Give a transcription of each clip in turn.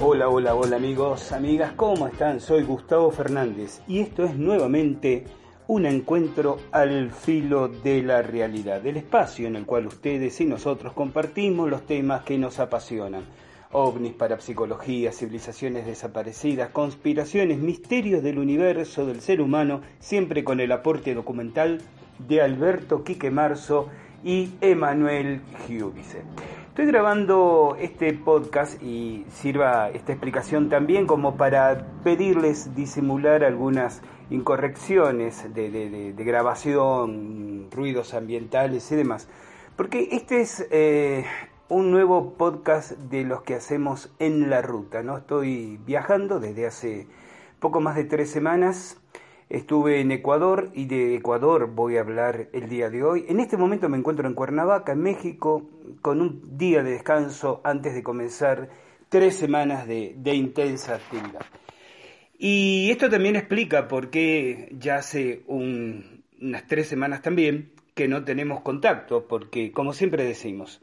Hola, hola, hola amigos, amigas, ¿cómo están? Soy Gustavo Fernández y esto es nuevamente un encuentro al filo de la realidad, del espacio en el cual ustedes y nosotros compartimos los temas que nos apasionan. ovnis, parapsicología, civilizaciones desaparecidas, conspiraciones, misterios del universo, del ser humano, siempre con el aporte documental de Alberto Quique Marzo y Emanuel Giudice. Estoy grabando este podcast y sirva esta explicación también como para pedirles disimular algunas incorrecciones de, grabación, ruidos ambientales y demás. Porque este es eh, un nuevo podcast de los que hacemos en la ruta. ¿no? Estoy viajando desde hace poco más de tres semanas. Estuve en Ecuador y de Ecuador voy a hablar el día de hoy. En este momento me encuentro en Cuernavaca, en México, con un día de descanso antes de comenzar tres semanas de, intensa actividad. Y esto también explica por qué ya hace un- unas tres semanas también que no tenemos contacto, porque como siempre decimos,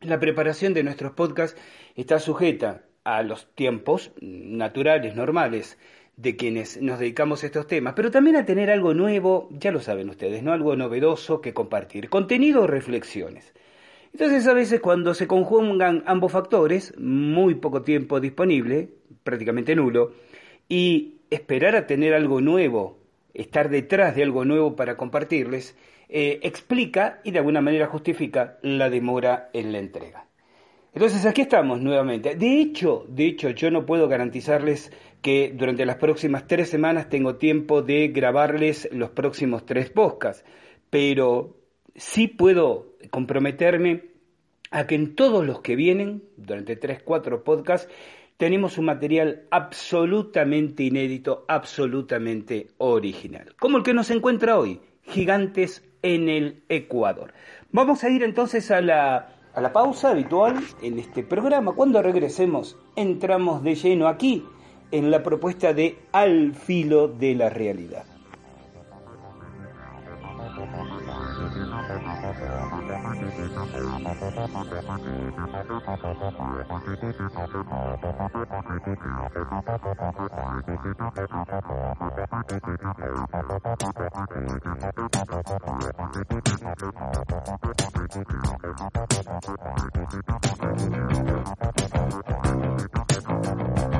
la preparación de nuestros podcasts está sujeta a los tiempos naturales, normales, de quienes nos dedicamos a estos temas, pero también a tener algo nuevo, ya lo saben ustedes, ¿no? Algo novedoso que compartir, contenido o reflexiones. Entonces a veces cuando se conjugan ambos factores, muy poco tiempo disponible, prácticamente nulo, y esperar a tener algo nuevo, estar detrás de algo nuevo para compartirles, eh, explica y de alguna manera justifica la demora en la entrega. Entonces aquí estamos nuevamente. De hecho, de hecho, yo no puedo garantizarles que durante las próximas tres semanas tengo tiempo de grabarles los próximos tres podcasts, pero sí puedo comprometerme a que en todos los que vienen, durante tres, cuatro podcasts, tenemos un material absolutamente inédito, absolutamente original, como el que nos encuentra hoy, Gigantes en el Ecuador. Vamos a ir entonces a la, a la pausa habitual en este programa. Cuando regresemos, entramos de lleno aquí en la propuesta de Al filo de la realidad.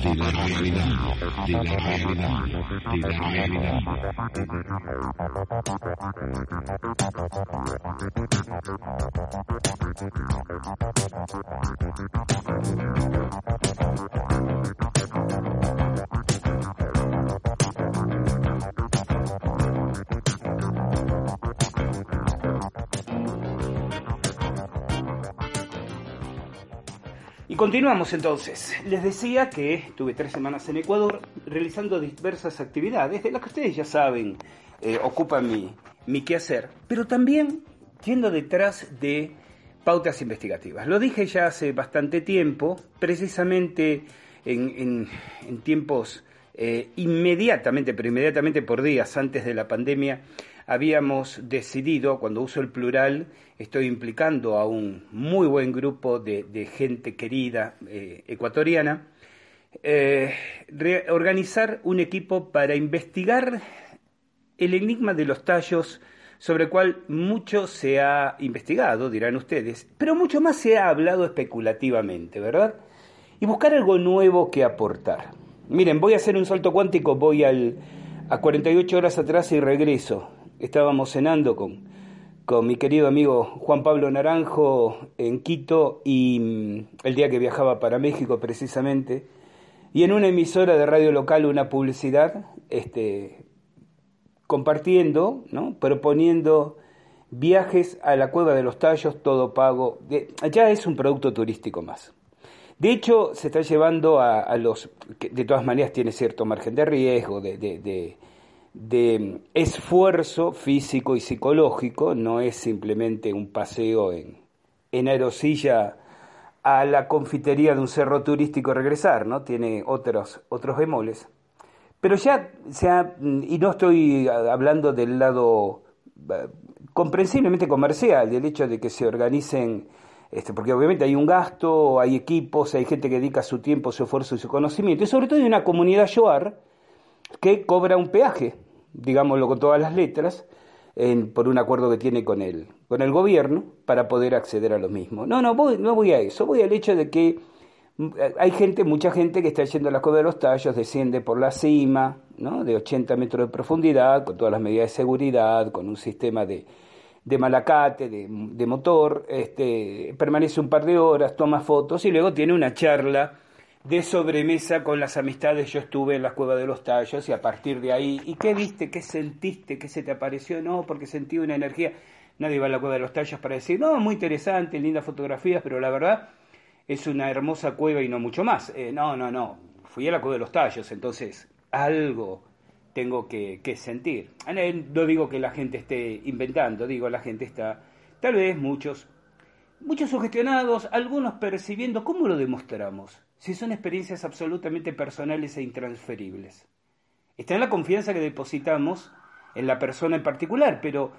De la realidad, de la realidad, de la realidad. Y continuamos entonces. Les decía que estuve tres semanas en Ecuador realizando diversas actividades de las que ustedes ya saben eh, ocupan mi, mi quehacer, pero también yendo detrás de pautas investigativas. Lo dije ya hace bastante tiempo, precisamente en, en- tiempos eh, inmediatamente, pero inmediatamente por días antes de la pandemia, habíamos decidido, cuando uso el plural, estoy implicando a un muy buen grupo de, gente querida eh, ecuatoriana, eh, organizar un equipo para investigar el enigma de los tallos sobre el cual mucho se ha investigado, dirán ustedes, pero mucho más se ha hablado especulativamente, ¿verdad? Y buscar algo nuevo que aportar. Miren, voy a hacer un salto cuántico, voy al, a 48 horas atrás y regreso. Estábamos cenando con, con mi querido amigo Juan Pablo Naranjo en Quito y mm, el día que viajaba para México precisamente, y en una emisora de radio local una publicidad, este, compartiendo, ¿no? proponiendo viajes a la Cueva de los Tallos, todo pago. Ya es un producto turístico más. De hecho, se está llevando a, los, de todas maneras tiene cierto margen de riesgo, de, esfuerzo físico y psicológico, no es simplemente un paseo en, en aerosilla a la confitería de un cerro turístico regresar, ¿no? Tiene otros, otros bemoles. Pero ya, sea, y no estoy hablando del lado eh, comprensiblemente comercial, del hecho de que se organicen este, porque obviamente hay un gasto, hay equipos, hay gente que dedica su tiempo, su esfuerzo y su conocimiento, y sobre todo hay una comunidad Yoar que cobra un peaje, digámoslo con todas las letras, por un acuerdo que tiene con el, con el gobierno para poder acceder a lo mismo. No, no voy, no voy a eso, voy al hecho de que mm, hay gente, mucha gente que está yendo la cueva de los tallos, desciende por la cima, ¿no? de 80 metros de profundidad, con todas las medidas de seguridad, con un sistema de, de malacate, de, motor, este, permanece un par de horas, toma fotos y luego tiene una charla de sobremesa con las amistades. Yo estuve en la cueva de los tallos y a partir de ahí, ¿y qué viste? ¿Qué sentiste? ¿Qué se te apareció? No, porque sentí una energía. Nadie va a la cueva de los tallos para decir, no, muy interesante, lindas fotografías, pero la verdad es una hermosa cueva y no mucho más. Eh, no, no, no. Fui a la cueva de los tallos, entonces algo tengo que, sentir. No digo que la gente esté inventando, digo la gente está, tal vez muchos, muchos sugestionados, algunos percibiendo, ¿cómo lo demostramos? Si son experiencias absolutamente personales e intransferibles. Está en la confianza que depositamos en la persona en particular, pero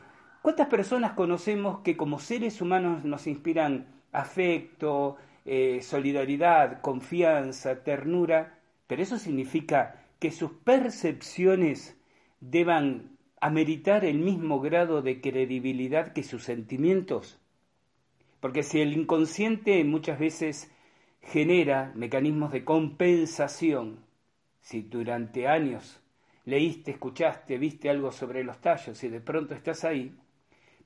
¿cuántas personas conocemos que como seres humanos nos inspiran afecto, eh, solidaridad, confianza, ternura? Pero eso significa que sus percepciones deban ameritar el mismo grado de credibilidad que sus sentimientos? Porque si el inconsciente muchas veces genera mecanismos de compensación, si durante años leíste, escuchaste, viste algo sobre los tallos y de pronto estás ahí,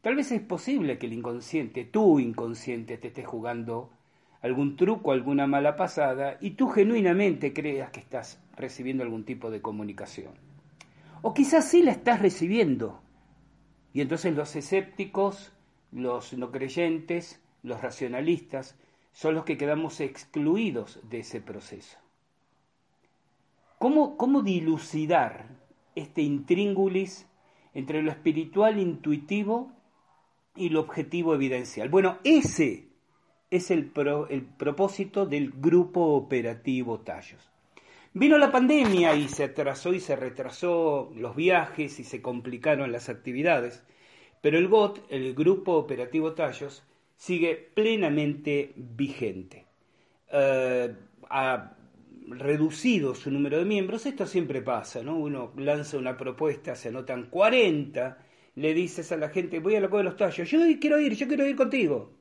tal vez es posible que el inconsciente, tu inconsciente, te esté jugando algún truco, alguna mala pasada, y tú genuinamente creas que estás recibiendo algún tipo de comunicación. O quizás sí la estás recibiendo. Y entonces los escépticos, los no creyentes, los racionalistas, son los que quedamos excluidos de ese proceso. ¿Cómo, cómo dilucidar este intríngulis entre lo espiritual intuitivo y lo objetivo evidencial? Bueno, ese es el, el propósito del grupo operativo Tallos. Vino la pandemia y se atrasó y se retrasó los viajes y se complicaron las actividades, pero el GOT, el Grupo Operativo Tallos, sigue plenamente vigente. Eh, ha reducido su número de miembros, esto siempre pasa, ¿no? Uno lanza una propuesta, se anotan 40, le dices a la gente, voy a la Cueva de los Tallos, yo quiero ir, yo quiero ir contigo.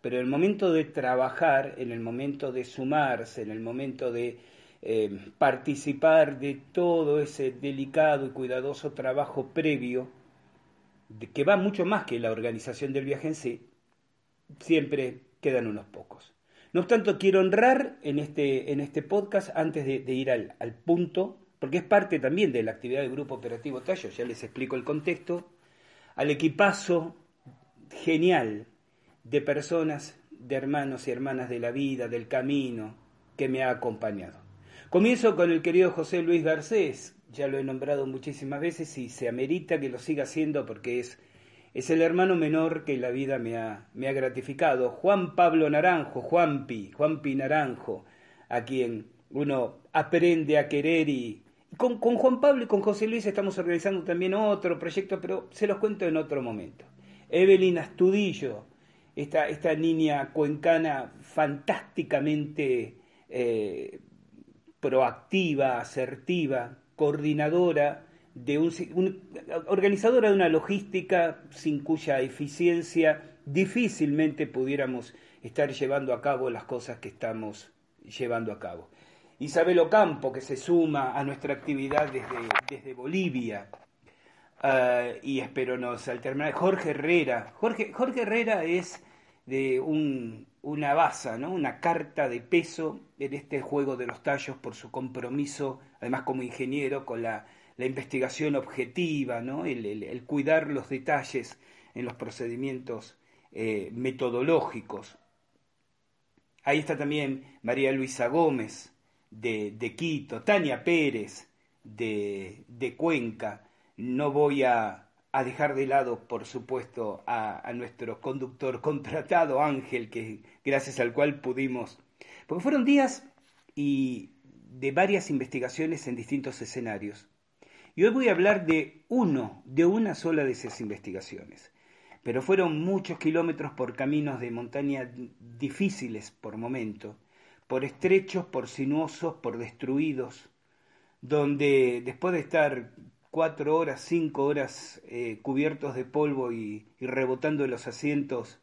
Pero en el momento de trabajar, en el momento de sumarse, en el momento de eh, participar de todo ese delicado y cuidadoso trabajo previo, que va mucho más que la organización del viaje en sí, siempre quedan unos pocos. No obstante, quiero honrar en este, en este podcast, antes de, ir al, al, punto, porque es parte también de la actividad del Grupo Operativo Tallo, ya les explico el contexto, al equipazo genial de personas, de hermanos y hermanas de la vida, del camino, que me ha acompañado. Comienzo con el querido José Luis Garcés, ya lo he nombrado muchísimas veces y se amerita que lo siga haciendo porque es, es el hermano menor que la vida me ha, me ha gratificado. Juan Pablo Naranjo, Juanpi, Juanpi Naranjo, a quien uno aprende a querer y, con, con, Juan Pablo y con José Luis estamos organizando también otro proyecto, pero se los cuento en otro momento. Evelyn Astudillo, esta, esta niña cuencana fantásticamente eh, proactiva, asertiva, coordinadora, de un, organizadora de una logística sin cuya eficiencia difícilmente pudiéramos estar llevando a cabo las cosas que estamos llevando a cabo. Isabel Ocampo, que se suma a nuestra actividad desde, desde Bolivia, ah, y espero nos terminar. Jorge Herrera. Jorge, Jorge Herrera es de un, una baza, ¿no? una carta de peso en este juego de los tallos por su compromiso, además como ingeniero, con la, investigación objetiva, ¿no? el, cuidar los detalles en los procedimientos eh, metodológicos. Ahí está también María Luisa Gómez de, Quito, Tania Pérez de, de Cuenca. No voy a, dejar de lado, por supuesto, a, a, nuestro conductor contratado, Ángel, que gracias al cual pudimos. Porque fueron días y de varias investigaciones en distintos escenarios. Y hoy voy a hablar de uno, de una sola de esas investigaciones. Pero fueron muchos kilómetros por caminos de montaña difíciles por momento, por estrechos, por sinuosos, por destruidos, donde después de estar cuatro horas, cinco horas eh, cubiertos de polvo y, rebotando en los asientos,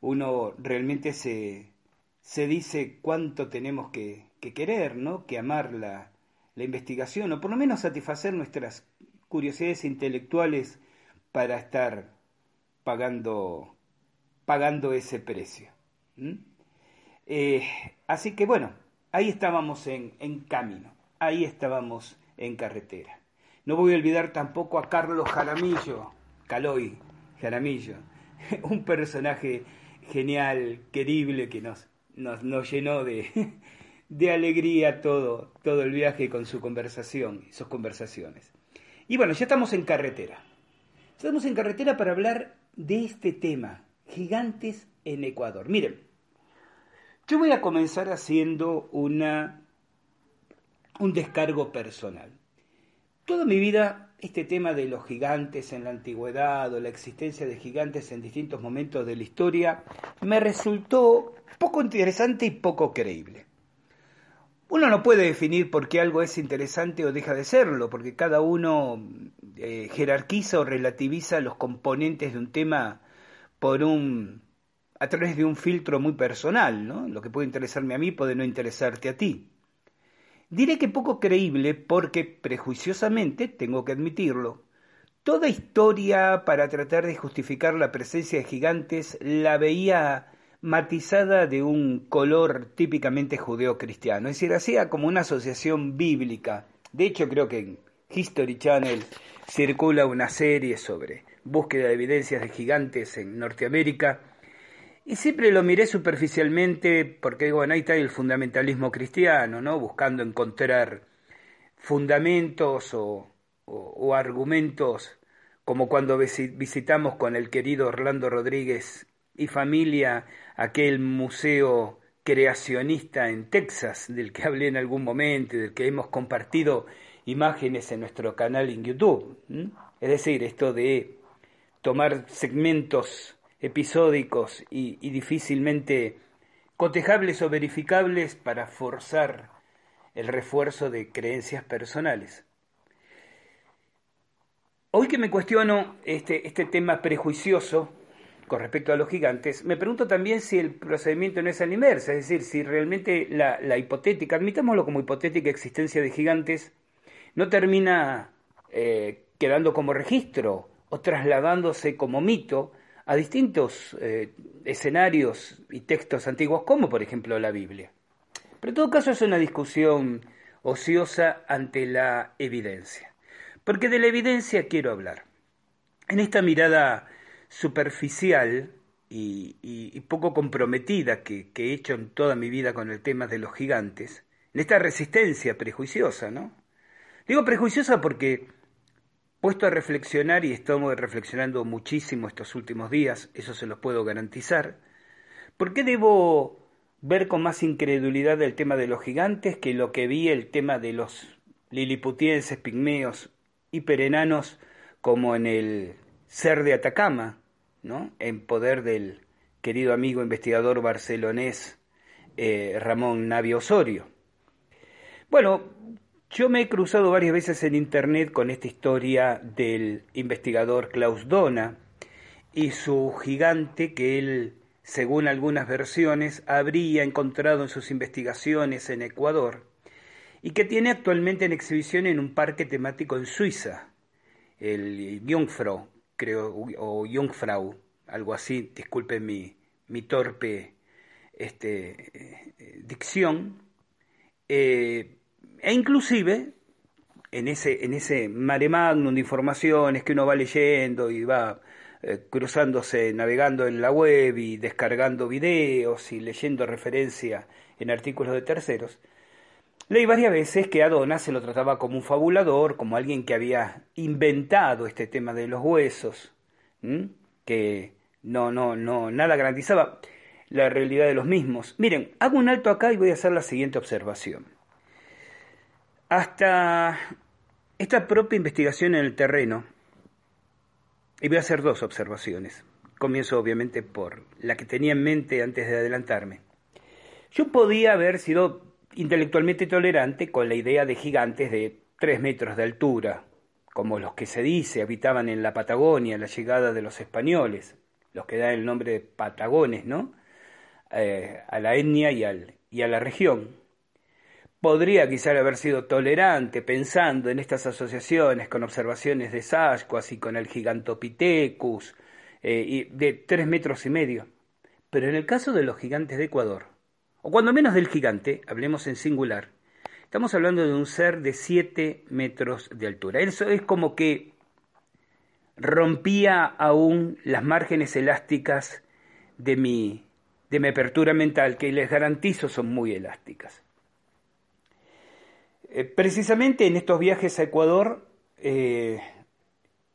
uno realmente se, se dice cuánto tenemos que, que querer, ¿no? que amar la, la investigación, o por lo menos satisfacer nuestras curiosidades intelectuales para estar pagando, pagando ese precio. Eh, así que bueno, ahí estábamos en, en camino, ahí estábamos en carretera. No voy a olvidar tampoco a Carlos Jaramillo, Caloy Jaramillo, un personaje genial, querible, que nos, nos, nos llenó de, de alegría todo, todo el viaje con su conversación y sus conversaciones. Y bueno, ya estamos en carretera. Estamos en carretera para hablar de este tema, gigantes en Ecuador. Miren, yo voy a comenzar haciendo una, un descargo personal. Toda mi vida este tema de los gigantes en la antigüedad o la existencia de gigantes en distintos momentos de la historia me resultó poco interesante y poco creíble. Uno no puede definir por qué algo es interesante o deja de serlo, porque cada uno eh, jerarquiza o relativiza los componentes de un tema por un a través de un filtro muy personal, ¿no? Lo que puede interesarme a mí puede no interesarte a ti. Diré que poco creíble porque prejuiciosamente, tengo que admitirlo, toda historia para tratar de justificar la presencia de gigantes la veía matizada de un color típicamente judeo-cristiano, es decir, hacía como una asociación bíblica. De hecho, creo que en History Channel circula una serie sobre búsqueda de evidencias de gigantes en Norteamérica, y siempre lo miré superficialmente porque, bueno, ahí está el fundamentalismo cristiano, ¿no? Buscando encontrar fundamentos o, o argumentos como cuando visitamos con el querido Orlando Rodríguez y familia aquel museo creacionista en Texas, del que hablé en algún momento, del que hemos compartido imágenes en nuestro canal en YouTube. Es decir, esto de tomar segmentos episódicos y, y difícilmente cotejables o verificables para forzar el refuerzo de creencias personales. Hoy que me cuestiono este, este tema prejuicioso, con respecto a los gigantes, me pregunto también si el procedimiento no es al inverso, es decir, si realmente la, hipotética, admitámoslo como hipotética existencia de gigantes, no termina eh, quedando como registro o trasladándose como mito a distintos eh, escenarios y textos antiguos, como por ejemplo la Biblia. Pero en todo caso es una discusión ociosa ante la evidencia, porque de la evidencia quiero hablar. En esta mirada superficial y, poco comprometida que, he hecho en toda mi vida con el tema de los gigantes, en esta resistencia prejuiciosa, ¿no? Digo prejuiciosa porque, puesto a reflexionar, y estamos reflexionando muchísimo estos últimos días, eso se los puedo garantizar, ¿por qué debo ver con más incredulidad el tema de los gigantes que lo que vi el tema de los liliputienses, pigmeos, hiperenanos, como en el ser de Atacama, ¿no? en poder del querido amigo investigador barcelonés eh, Ramón Navio Osorio. Bueno, yo me he cruzado varias veces en internet con esta historia del investigador Klaus Dona y su gigante que él, según algunas versiones, habría encontrado en sus investigaciones en Ecuador y que tiene actualmente en exhibición en un parque temático en Suiza, el Jungfrau, creo, o Jungfrau, algo así, disculpen mi, torpe este, eh, dicción, eh, e inclusive en ese, en ese mare magnum de informaciones que uno va leyendo y va eh, cruzándose, navegando en la web y descargando videos y leyendo referencia en artículos de terceros, leí varias veces que Adona se lo trataba como un fabulador, como alguien que había inventado este tema de los huesos, que no, no, no, nada garantizaba la realidad de los mismos. Miren, hago un alto acá y voy a hacer la siguiente observación. Hasta esta propia investigación en el terreno, y voy a hacer dos observaciones. Comienzo obviamente por la que tenía en mente antes de adelantarme. Yo podía haber sido intelectualmente tolerante con la idea de gigantes de tres metros de altura, como los que se dice habitaban en la Patagonia la llegada de los españoles, los que dan el nombre de Patagones, ¿no? Eh, a la etnia y, al, y a la región. Podría quizá haber sido tolerante pensando en estas asociaciones con observaciones de Sasquatch y con el Gigantopithecus eh, de tres metros y medio. Pero en el caso de los gigantes de Ecuador, o cuando menos del gigante, hablemos en singular, estamos hablando de un ser de siete metros de altura. Eso es como que rompía aún las márgenes elásticas de mi, de mi apertura mental, que les garantizo son muy elásticas. Eh, precisamente en estos viajes a Ecuador eh,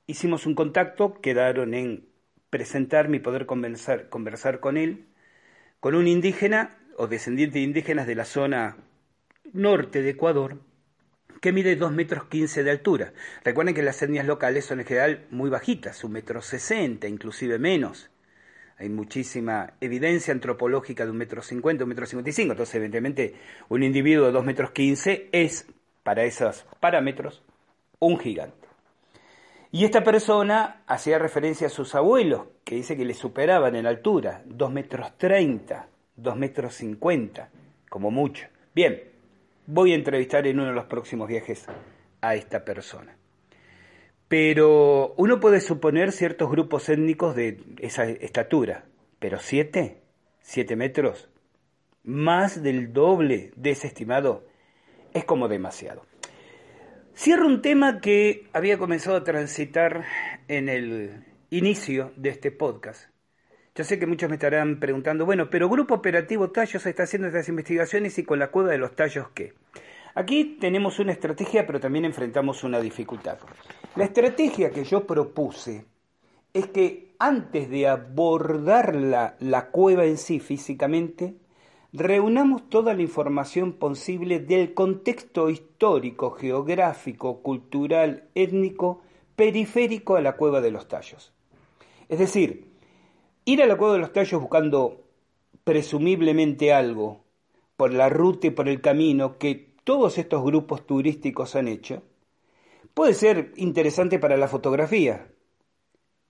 hicimos un contacto, quedaron en presentarme y poder conversar con él, con un indígena o descendiente de indígenas de la zona norte de Ecuador, que mide 2 metros 15 de altura. Recuerden que las etnias locales son en general muy bajitas, un metro 60, inclusive menos. Hay muchísima evidencia antropológica de un metro cincuenta, un metro cincuenta y cinco. Entonces, evidentemente, un individuo de dos metros quince es, para esos parámetros, un gigante. Y esta persona hacía referencia a sus abuelos, que dice que le superaban en altura, dos metros treinta, dos metros cincuenta, como mucho. Bien, voy a entrevistar en uno de los próximos viajes a esta persona. Pero uno puede suponer ciertos grupos étnicos de esa estatura, pero siete, siete metros, más del doble de ese estimado, es como demasiado. Cierro un tema que había comenzado a transitar en el inicio de este podcast. Yo sé que muchos me estarán preguntando, bueno, pero Grupo Operativo Tallos está haciendo estas investigaciones y con la cueva de los tallos, ¿qué? Aquí tenemos una estrategia, pero también enfrentamos una dificultad. La estrategia que yo propuse es que antes de abordar la, la cueva en sí físicamente, reunamos toda la información posible del contexto histórico, geográfico, cultural, étnico, periférico a la cueva de los tallos. Es decir, ir a la cueva de los tallos buscando presumiblemente algo por la ruta y por el camino que todos estos grupos turísticos han hecho, puede ser interesante para la fotografía,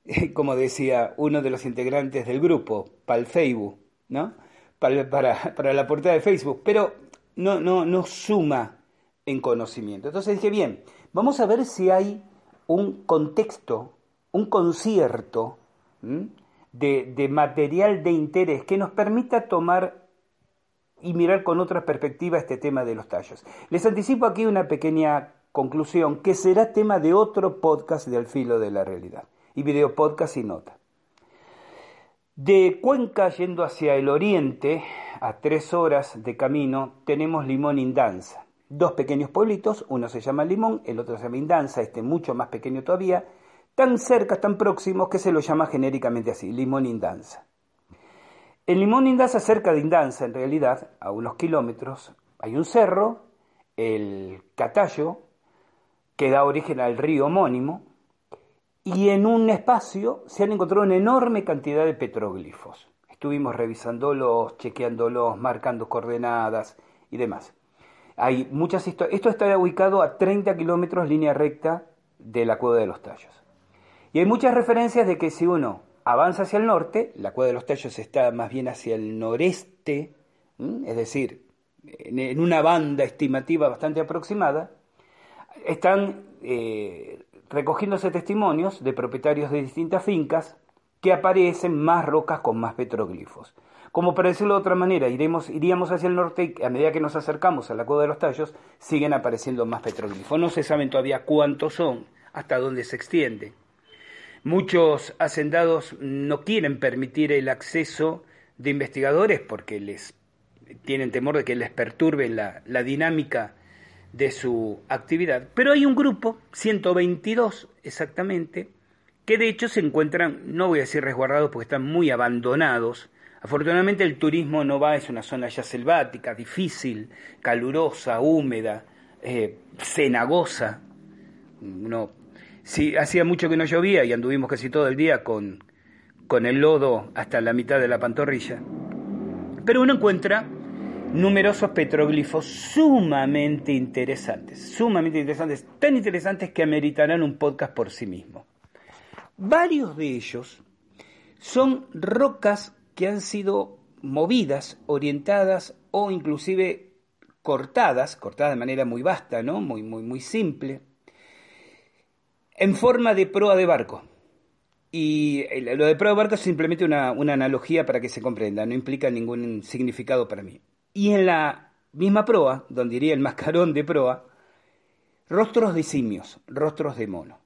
como decía uno de los integrantes del grupo, para el Facebook, ¿no? Para, la portada de Facebook, pero no, no, no suma en conocimiento. Entonces dije, bien, vamos a ver si hay un contexto, un concierto de, material de interés que nos permita tomar y mirar con otra perspectiva este tema de los tallos. Les anticipo aquí una pequeña conclusión que será tema de otro podcast de Al Filo de la Realidad y video podcast y nota. De Cuenca yendo hacia el oriente, a tres horas de camino, tenemos Limón Indanza. Dos pequeños pueblitos, uno se llama Limón, el otro se llama Indanza, este mucho más pequeño todavía, tan cerca, tan próximos que se lo llama genéricamente así, Limón Indanza. En Limón Indanza, cerca de Indanza, en realidad, a unos kilómetros, hay un cerro, el Catallo, que da origen al río homónimo, y en un espacio se han encontrado una enorme cantidad de petroglifos. Estuvimos revisándolos, chequeándolos, marcando coordenadas y demás. Hay muchas historias. Esto está ubicado a 30 kilómetros línea recta de la Cueva de los Tallos. Y hay muchas referencias de que si uno avanza hacia el norte, la cueva de los tallos está más bien hacia el noreste, es decir, en una banda estimativa bastante aproximada, están eh, recogiéndose testimonios de propietarios de distintas fincas que aparecen más rocas con más petroglifos. Como para decirlo de otra manera, iremos, iríamos hacia el norte y a medida que nos acercamos a la cueva de los tallos, siguen apareciendo más petroglifos. No se saben todavía cuántos son, hasta dónde se extiende. Muchos hacendados no quieren permitir el acceso de investigadores porque les tienen temor de que les perturbe la, la dinámica de su actividad. Pero hay un grupo, 122 exactamente, que de hecho se encuentran, no voy a decir resguardados porque están muy abandonados. Afortunadamente el turismo no va, es una zona ya selvática, difícil, calurosa, húmeda, eh, cenagosa. Si hacía mucho que no llovía y anduvimos casi todo el día con, con el lodo hasta la mitad de la pantorrilla. Pero uno encuentra numerosos petroglifos sumamente interesantes, sumamente interesantes, tan interesantes que ameritarán un podcast por sí mismo. Varios de ellos son rocas que han sido movidas, orientadas o inclusive cortadas, cortadas de manera muy vasta, ¿no? muy, muy, muy simple, en forma de proa de barco. Y lo de proa de barco es simplemente una, una analogía para que se comprenda, no implica ningún significado para mí. Y en la misma proa, donde iría el mascarón de proa, rostros de simios, rostros de mono.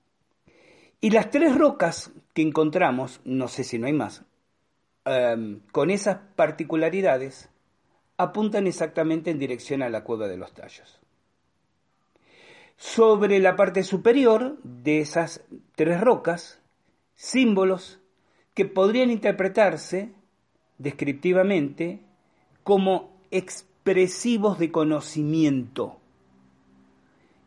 Y las tres rocas que encontramos, no sé si no hay más, em, con esas particularidades, apuntan exactamente en dirección a la cueva de los tallos. Sobre la parte superior de esas tres rocas, símbolos que podrían interpretarse descriptivamente como expresivos de conocimiento.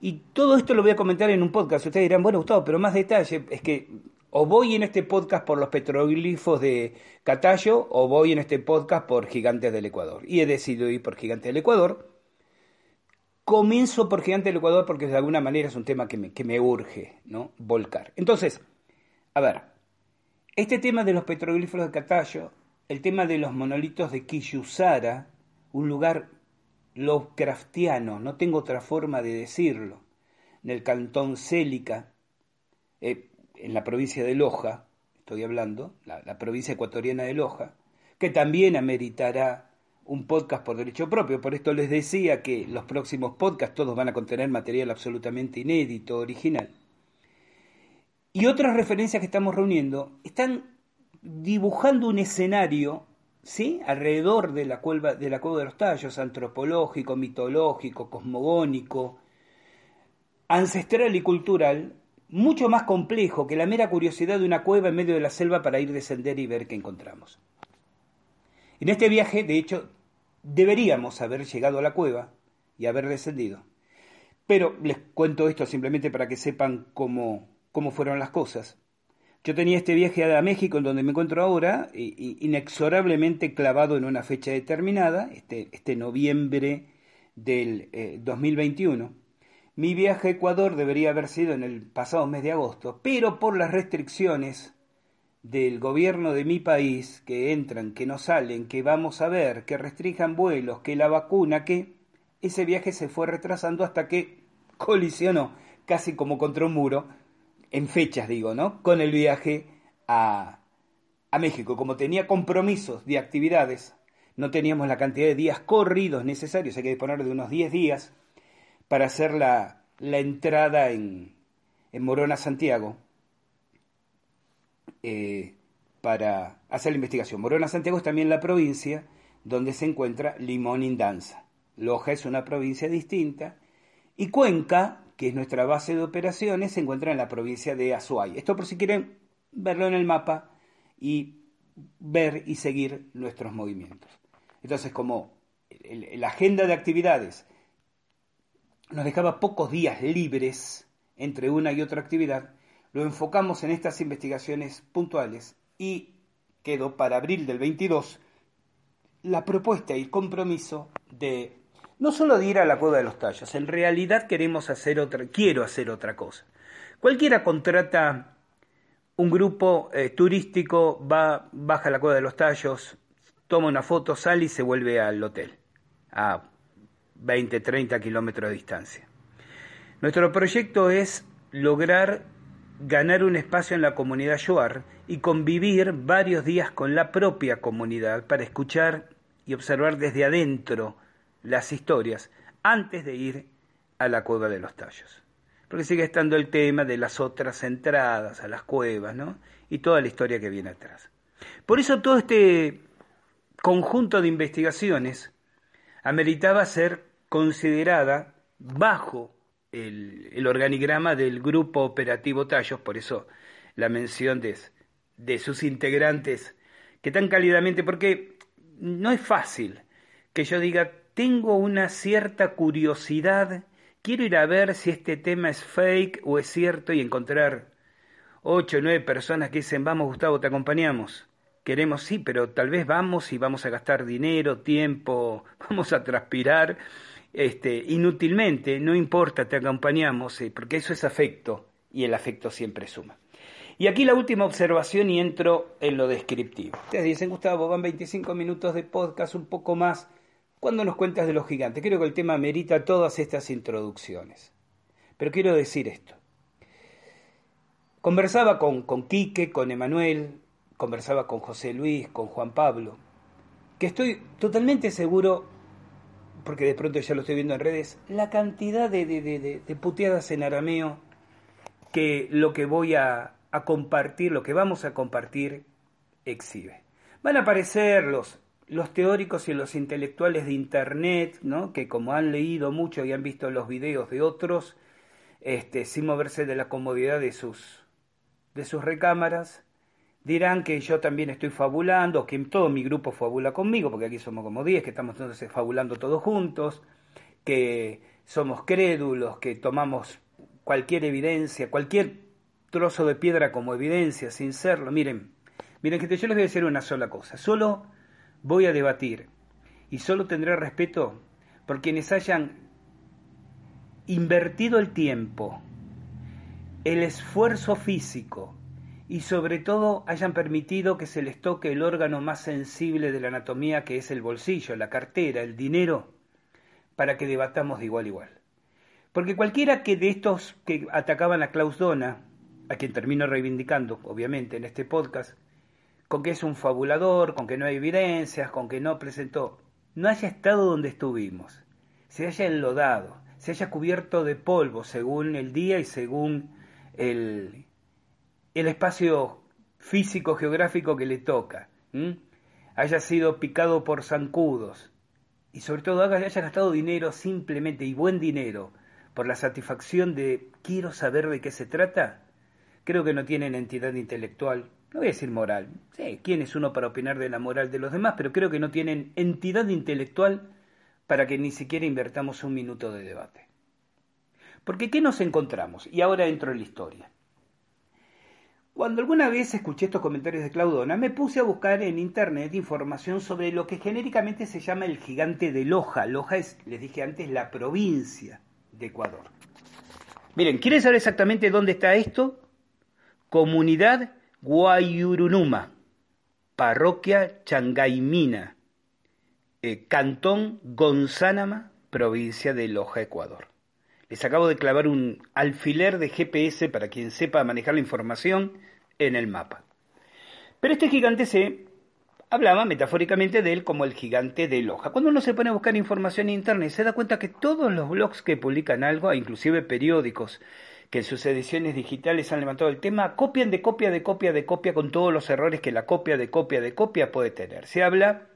Y todo esto lo voy a comentar en un podcast. Ustedes dirán, bueno, Gustavo, pero más detalle. Es que o voy en este podcast por los petroglifos de Catallo o voy en este podcast por Gigantes del Ecuador. Y he decidido ir por Gigantes del Ecuador. Comienzo por Gigantes del Ecuador porque de alguna manera es un tema que me, urge, ¿no? Volcar. Entonces, a ver, este tema de los petroglifos de Catallo, el tema de los monolitos de Quillusara, un lugar Lovecraftiano, no tengo otra forma de decirlo, en el cantón Célica, eh, en la provincia de Loja, estoy hablando, la, provincia ecuatoriana de Loja, que también ameritará un podcast por derecho propio. Por esto les decía que los próximos podcasts todos van a contener material absolutamente inédito, original. Y otras referencias que estamos reuniendo están dibujando un escenario ¿sí? alrededor de la, cueva, de la cueva de los tallos, antropológico, mitológico, cosmogónico, ancestral y cultural, mucho más complejo que la mera curiosidad de una cueva en medio de la selva para ir descender y ver qué encontramos. En este viaje, de hecho, deberíamos haber llegado a la cueva y haber descendido. Pero les cuento esto simplemente para que sepan cómo, cómo fueron las cosas. Yo tenía este viaje a México, en donde me encuentro ahora, inexorablemente clavado en una fecha determinada, este, este noviembre del 2021. Eh, Mi viaje a Ecuador debería haber sido en el pasado mes de agosto, pero por las restricciones del gobierno de mi país, que entran, que no salen, que vamos a ver, que restrijan vuelos, que la vacuna, que ese viaje se fue retrasando hasta que colisionó casi como contra un muro en fechas digo, ¿no? Con el viaje a, a México. Como tenía compromisos de actividades, no teníamos la cantidad de días corridos necesarios, hay que disponer de unos 10 días para hacer la, la entrada en, en, Morona, Santiago, eh, para hacer la investigación. Morona, Santiago es también la provincia donde se encuentra Limón Indanza. Loja es una provincia distinta y Cuenca que es nuestra base de operaciones, se encuentra en la provincia de Azuay. Esto por si quieren verlo en el mapa y ver y seguir nuestros movimientos. Entonces, como la agenda de actividades nos dejaba pocos días libres entre una y otra actividad, lo enfocamos en estas investigaciones puntuales y quedó para abril del 22 la propuesta y el compromiso de no solo de ir a la cueva de los tallos, en realidad queremos hacer otra, quiero hacer otra cosa. Cualquiera contrata un grupo eh, turístico, va, baja la cueva de los tallos, toma una foto, sale y se vuelve al hotel, a 20, 30 kilómetros de distancia. Nuestro proyecto es lograr ganar un espacio en la comunidad Yoar y convivir varios días con la propia comunidad para escuchar y observar desde adentro las historias antes de ir a la cueva de los tallos. porque sigue estando el tema de las otras entradas a las cuevas, ¿no? Y toda la historia que viene atrás. Por eso todo este conjunto de investigaciones ameritaba ser considerada bajo el, organigrama del Grupo Operativo Tallos, por eso la mención de, de sus integrantes, que tan cálidamente, porque no es fácil que yo diga, tengo una cierta curiosidad, quiero ir a ver si este tema es fake o es cierto y encontrar ocho o nueve personas que dicen, vamos Gustavo, te acompañamos. Queremos, sí, pero tal vez vamos y vamos a gastar dinero, tiempo, vamos a transpirar este, inútilmente, no importa, te acompañamos, eh, porque eso es afecto y el afecto siempre suma. Y aquí la última observación y entro en lo descriptivo. Ustedes dicen, Gustavo, van 25 minutos de podcast, un poco más. ¿Cuándo nos cuentas de los gigantes? Creo que el tema merita todas estas introducciones. Pero quiero decir esto. Conversaba con, con Quique, con Emanuel, conversaba con José Luis, con Juan Pablo, que estoy totalmente seguro porque de pronto ya lo estoy viendo en redes, la cantidad de, de, puteadas en arameo que lo que voy a, a, compartir, lo que vamos a compartir, exhibe. Van a aparecer los, los teóricos y los intelectuales de Internet, ¿no? que como han leído mucho y han visto los videos de otros, este, sin moverse de la comodidad de sus, de sus recámaras, dirán que yo también estoy fabulando, que todo mi grupo fabula conmigo, porque aquí somos como 10, que estamos entonces fabulando todos juntos, que somos crédulos, que tomamos cualquier evidencia, cualquier trozo de piedra como evidencia, sin serlo. Miren, miren que yo les voy a decir una sola cosa, solo voy a debatir y solo tendré respeto por quienes hayan invertido el tiempo, el esfuerzo físico, y sobre todo hayan permitido que se les toque el órgano más sensible de la anatomía que es el bolsillo, la cartera, el dinero, para que debatamos de igual a igual. Porque cualquiera que de estos que atacaban a Klaus Dona, a quien termino reivindicando, obviamente, en este podcast, con que es un fabulador, con que no hay evidencias, con que no presentó, no haya estado donde estuvimos, se haya enlodado, se haya cubierto de polvo según el día y según el, el espacio físico geográfico que le toca, haya sido picado por zancudos y sobre todo haya gastado dinero simplemente y buen dinero por la satisfacción de quiero saber de qué se trata, creo que no tienen entidad intelectual, no voy a decir moral, quién es uno para opinar de la moral de los demás, pero creo que no tienen entidad intelectual para que ni siquiera invertamos un minuto de debate. Porque ¿qué nos encontramos? Y ahora entro en la historia. Cuando alguna vez escuché estos comentarios de Claudona, me puse a buscar en internet información sobre lo que genéricamente se llama el gigante de Loja. Loja es, les dije antes, la provincia de Ecuador. Miren, ¿quieren saber exactamente dónde está esto? Comunidad Guayurunuma, parroquia Changaimina, eh, cantón Gonzánama, provincia de Loja, Ecuador. Les acabo de clavar un alfiler de GPS para quien sepa manejar la información en el mapa. Pero este gigante se hablaba metafóricamente de él como el gigante de Loja. Cuando uno se pone a buscar información en internet se da cuenta que todos los blogs que publican algo, inclusive periódicos que en sus ediciones digitales han levantado el tema, copian de copia de copia de copia con todos los errores que la copia de copia de copia puede tener. Se habla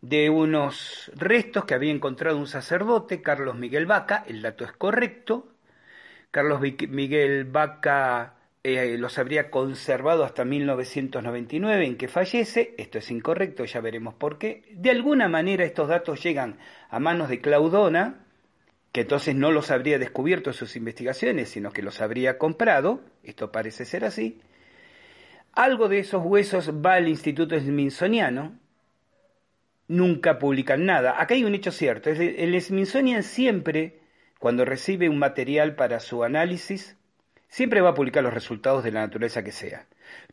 de unos restos que había encontrado un sacerdote, Carlos Miguel Vaca, el dato es correcto, Carlos Miguel Vaca eh, los habría conservado hasta 1999 en que fallece, esto es incorrecto, ya veremos por qué, de alguna manera estos datos llegan a manos de Claudona, que entonces no los habría descubierto en sus investigaciones, sino que los habría comprado, esto parece ser así, algo de esos huesos va al Instituto Smithsoniano, nunca publican nada. Acá hay un hecho cierto. El Smithsonian siempre, cuando recibe un material para su análisis, siempre va a publicar los resultados de la naturaleza que sea.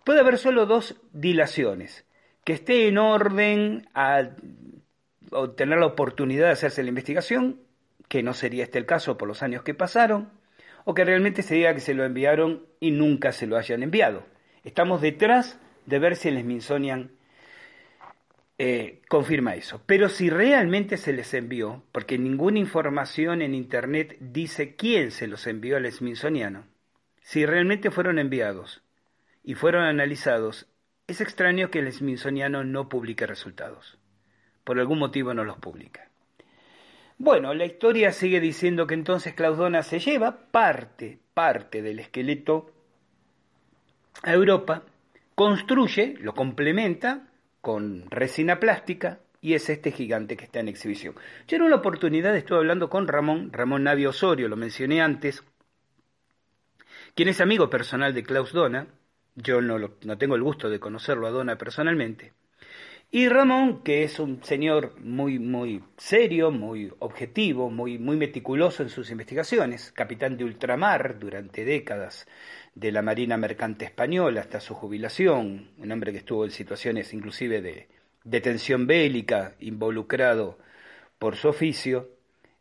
Puede haber solo dos dilaciones. Que esté en orden a tener la oportunidad de hacerse la investigación, que no sería este el caso por los años que pasaron, o que realmente se diga que se lo enviaron y nunca se lo hayan enviado. Estamos detrás de ver si el Smithsonian eh, confirma eso. Pero si realmente se les envió, porque ninguna información en Internet dice quién se los envió al Smithsoniano, si realmente fueron enviados y fueron analizados, es extraño que el Smithsoniano no publique resultados. Por algún motivo no los publica. Bueno, la historia sigue diciendo que entonces Claudona se lleva parte, parte del esqueleto a Europa, construye, lo complementa con resina plástica y es este gigante que está en exhibición. Yo en una oportunidad estuve hablando con Ramón, Ramón Navio Osorio, lo mencioné antes, quien es amigo personal de Klaus Dona, yo no, no tengo el gusto de conocerlo a Dona personalmente, y Ramón, que es un señor muy, muy serio, muy objetivo, muy, muy meticuloso en sus investigaciones, capitán de ultramar durante décadas de la Marina Mercante Española hasta su jubilación, un hombre que estuvo en situaciones inclusive de detención bélica, involucrado por su oficio,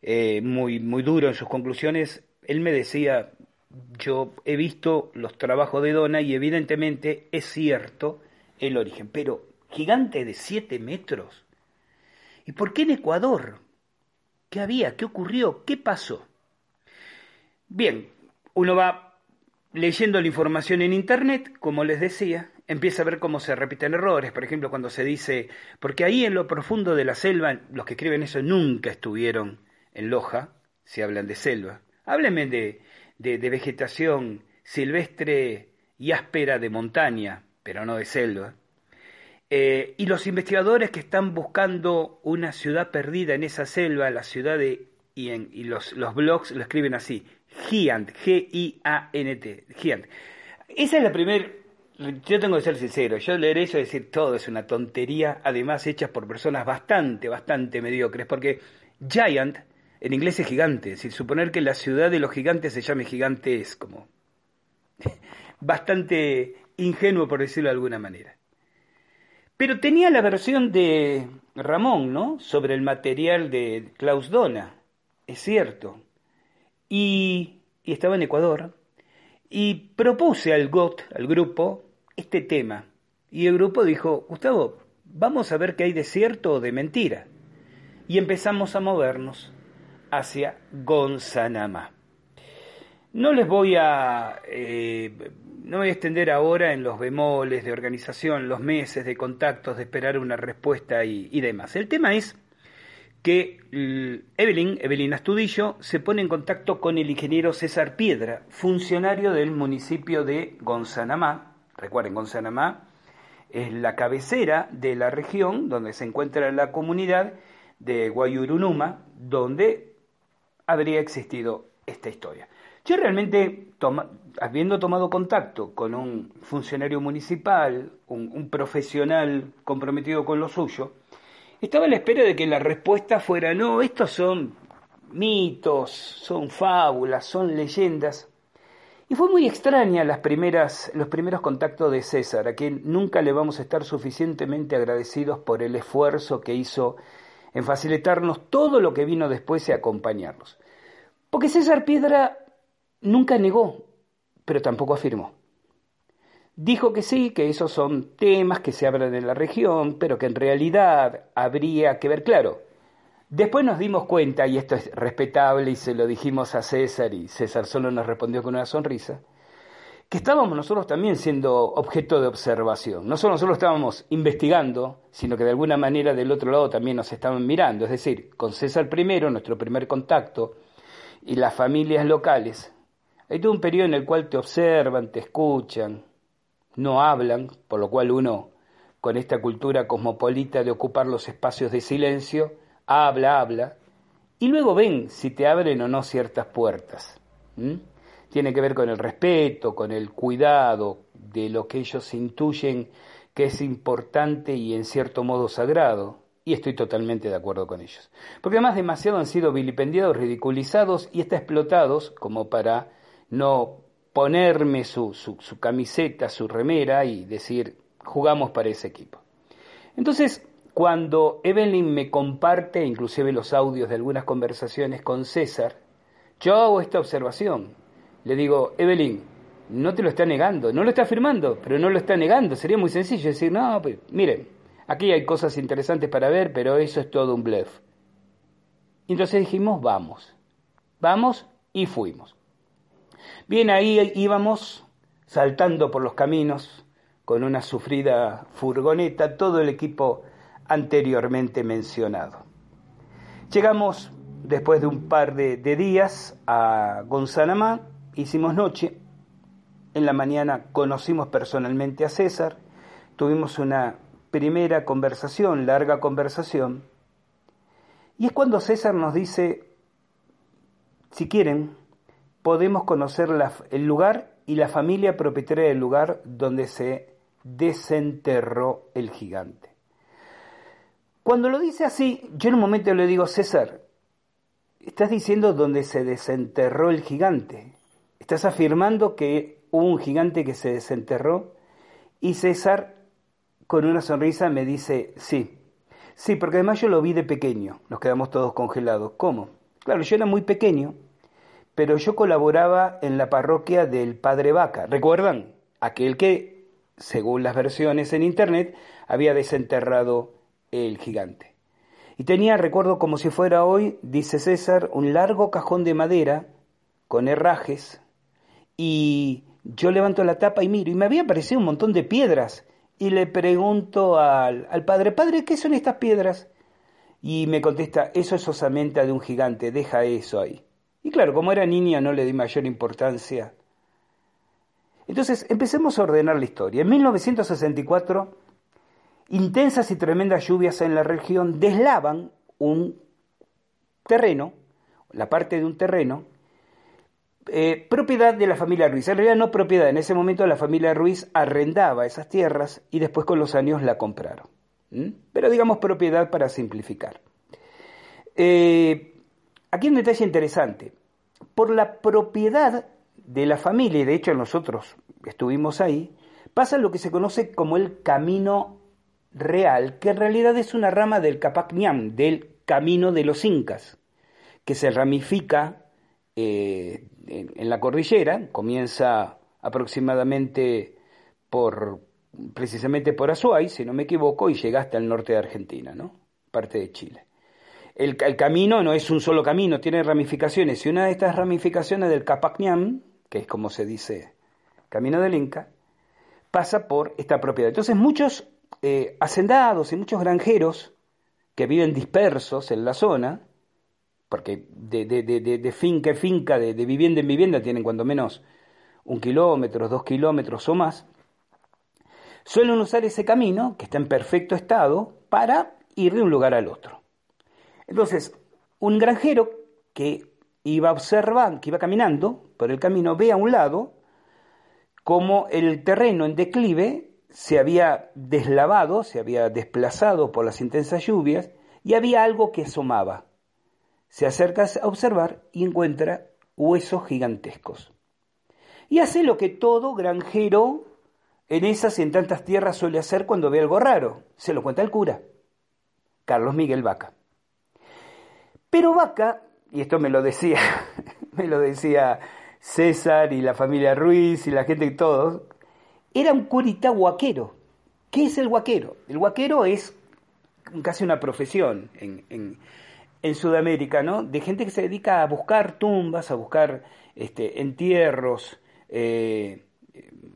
eh, muy, muy duro en sus conclusiones, él me decía, yo he visto los trabajos de Dona y evidentemente es cierto el origen, pero gigante de 7 metros. ¿Y por qué en Ecuador? ¿Qué había? ¿Qué ocurrió? ¿Qué pasó? Bien, uno va leyendo la información en Internet, como les decía, empieza a ver cómo se repiten errores. Por ejemplo, cuando se dice, porque ahí en lo profundo de la selva, los que escriben eso nunca estuvieron en Loja, si hablan de selva. Háblenme de, de, vegetación silvestre y áspera de montaña, pero no de selva. Eh, y los investigadores que están buscando una ciudad perdida en esa selva, la ciudad de... Y, en, y los, los blogs lo escriben así, Giant, G-I-A-N-T, Giant. Esa es la primera... Yo tengo que ser sincero, yo leer eso y decir todo es una tontería, además hecha por personas bastante, bastante mediocres, porque Giant en inglés es gigante, decir, suponer que la ciudad de los gigantes se llame gigante es como bastante ingenuo por decirlo de alguna manera. Pero tenía la versión de Ramón, ¿no? Sobre el material de Klaus Dona, es cierto. Y, y estaba en Ecuador. Y propuse al GOT, al grupo, este tema. Y el grupo dijo, Gustavo, vamos a ver qué hay de cierto o de mentira. Y empezamos a movernos hacia Gonzanamá. No les voy a eh, no voy a extender ahora en los bemoles de organización, los meses de contactos, de esperar una respuesta y, demás. El tema es que Evelyn, Evelyn Astudillo, se pone en contacto con el ingeniero César Piedra, funcionario del municipio de Gonzanamá. Recuerden, Gonzanamá es la cabecera de la región donde se encuentra la comunidad de Guayurunuma, donde habría existido esta historia. Yo realmente, habiendo tomado contacto con un funcionario municipal, un, profesional comprometido con lo suyo, estaba a la espera de que la respuesta fuera, no, estos son mitos, son fábulas, son leyendas. Y fue muy extraña las primeras, los primeros contactos de César, a quien nunca le vamos a estar suficientemente agradecidos por el esfuerzo que hizo en facilitarnos todo lo que vino después y acompañarnos. Porque César Piedra nunca negó, pero tampoco afirmó. Dijo que sí, que esos son temas que se hablan en la región, pero que en realidad habría que ver claro. Después nos dimos cuenta, y esto es respetable, y se lo dijimos a César, y César solo nos respondió con una sonrisa, que estábamos nosotros también siendo objeto de observación. No solo nosotros estábamos investigando, sino que de alguna manera del otro lado también nos estaban mirando. Es decir, con César primero, nuestro primer contacto, y las familias locales, hay todo un periodo en el cual te observan, te escuchan, no hablan, por lo cual uno, con esta cultura cosmopolita de ocupar los espacios de silencio, habla, habla, y luego ven si te abren o no ciertas puertas. Tiene que ver con el respeto, con el cuidado de lo que ellos intuyen que es importante y en cierto modo sagrado, y estoy totalmente de acuerdo con ellos. Porque además demasiado han sido vilipendiados, ridiculizados y hasta explotados como para no ponerme su, su, camiseta, su remera y decir, jugamos para ese equipo. Entonces, cuando Evelyn me comparte inclusive los audios de algunas conversaciones con César, yo hago esta observación. Le digo, Evelyn, no te lo está negando, no lo está afirmando, pero no lo está negando. Sería muy sencillo decir, no, pues, miren, Aquí hay cosas interesantes para ver, pero eso es todo un bluff. Entonces dijimos, vamos, vamos y fuimos. Bien, ahí íbamos saltando por los caminos con una sufrida furgoneta, todo el equipo anteriormente mencionado. Llegamos después de un par de, días a Gonzanamá, hicimos noche, en la mañana conocimos personalmente a César, tuvimos una primera conversación, larga conversación, y es cuando César nos dice, si quieren, podemos conocer el lugar y la familia propietaria del lugar donde se desenterró el gigante. Cuando lo dice así, yo en un momento le digo, César, estás diciendo donde se desenterró el gigante. Estás afirmando que hubo un gigante que se desenterró. Y César, con una sonrisa, me dice, sí, sí, porque además yo lo vi de pequeño. Nos quedamos todos congelados. ¿Cómo? Claro, yo era muy pequeño pero yo colaboraba en la parroquia del Padre Vaca. ¿Recuerdan? Aquel que, según las versiones en internet, había desenterrado el gigante. Y tenía, recuerdo como si fuera hoy, dice César, un largo cajón de madera con herrajes y yo levanto la tapa y miro y me había aparecido un montón de piedras y le pregunto al, al padre, padre, ¿qué son estas piedras? Y me contesta, eso es osamenta de un gigante, deja eso ahí. Y claro, como era niña no le di mayor importancia. Entonces, empecemos a ordenar la historia. En 1964, intensas y tremendas lluvias en la región deslavan un terreno, la parte de un terreno, eh, propiedad de la familia Ruiz. En realidad no propiedad, en ese momento la familia Ruiz arrendaba esas tierras y después con los años la compraron. Pero digamos propiedad para simplificar. Eh, Aquí un detalle interesante. Por la propiedad de la familia, y de hecho nosotros estuvimos ahí, pasa lo que se conoce como el camino real, que en realidad es una rama del Capac del camino de los incas, que se ramifica eh, en, la cordillera, comienza aproximadamente por precisamente por Azuay, si no me equivoco, y llega hasta el norte de Argentina, ¿no? Parte de Chile el, camino no es un solo camino, tiene ramificaciones. Y una de estas ramificaciones del Capacñán, que es como se dice camino del Inca, pasa por esta propiedad. Entonces muchos eh, hacendados y muchos granjeros que viven dispersos en la zona, porque de, de, de, de finca en finca, de, vivienda en vivienda, tienen cuando menos un kilómetro, dos kilómetros o más, suelen usar ese camino, que está en perfecto estado, para ir de un lugar al otro. Entonces, un granjero que iba observando, que iba caminando por el camino, ve a un lado como el terreno en declive se había deslavado, se había desplazado por las intensas lluvias y había algo que asomaba. Se acerca a observar y encuentra huesos gigantescos. Y hace lo que todo granjero en esas y en tantas tierras suele hacer cuando ve algo raro. Se lo cuenta el cura, Carlos Miguel Vaca. Pero Vaca, y esto me lo decía, me lo decía César y la familia Ruiz y la gente y todos, era un curita huaquero. ¿Qué es el huaquero? El huaquero es casi una profesión en, Sudamérica, ¿no? De gente que se dedica a buscar tumbas, a buscar este, entierros, eh,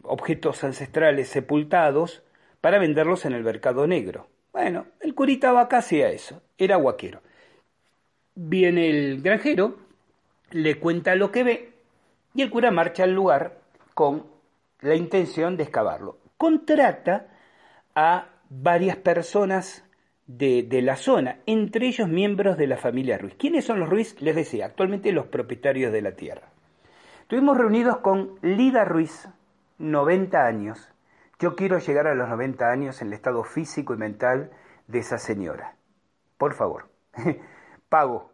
objetos ancestrales sepultados para venderlos en el mercado negro. Bueno, el curita vaca hacía eso, era huaquero. Viene el granjero, le cuenta lo que ve y el cura marcha al lugar con la intención de excavarlo. Contrata a varias personas de, la zona, entre ellos miembros de la familia Ruiz. ¿Quiénes son los Ruiz? Les decía, actualmente los propietarios de la tierra. Estuvimos reunidos con Lida Ruiz, 90 años. Yo quiero llegar a los 90 años en el estado físico y mental de esa señora. Por favor. pago.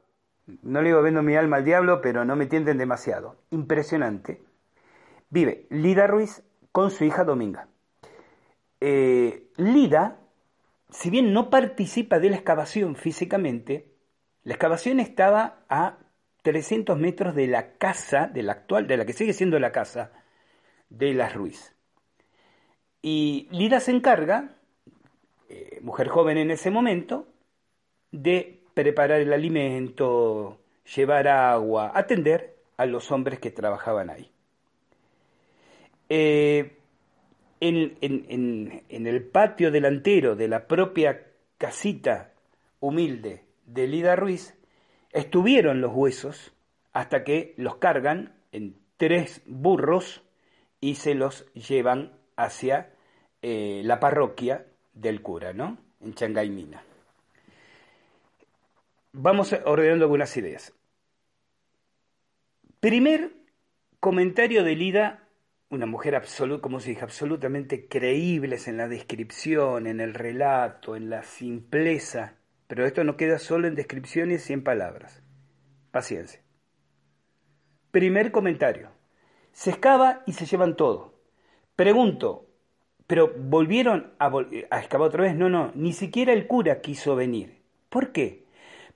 No le digo vendo mi alma al diablo, pero no me tienten demasiado. Impresionante. Vive Lida Ruiz con su hija Dominga. Eh, Lida, si bien no participa de la excavación físicamente, la excavación estaba a 300 metros de la casa, de la actual, de la que sigue siendo la casa de las Ruiz. Y Lida se encarga, eh, mujer joven en ese momento, de preparar el alimento, llevar agua, atender a los hombres que trabajaban ahí. Eh, en, el patio delantero de la propia casita humilde de Lida Ruiz estuvieron los huesos hasta que los cargan en tres burros y se los llevan hacia eh, la parroquia del cura, ¿no? En Changaimina. Vamos ordenando algunas ideas. Primer comentario de Lida, una mujer como se dice, absolutamente creíbles en la descripción, en el relato, en la simpleza, pero esto no queda solo en descripciones y en palabras. Paciencia. Primer comentario. Se excava y se llevan todo. Pregunto, ¿pero volvieron a, a excavar otra vez? No, no, ni siquiera el cura quiso venir. ¿Por qué?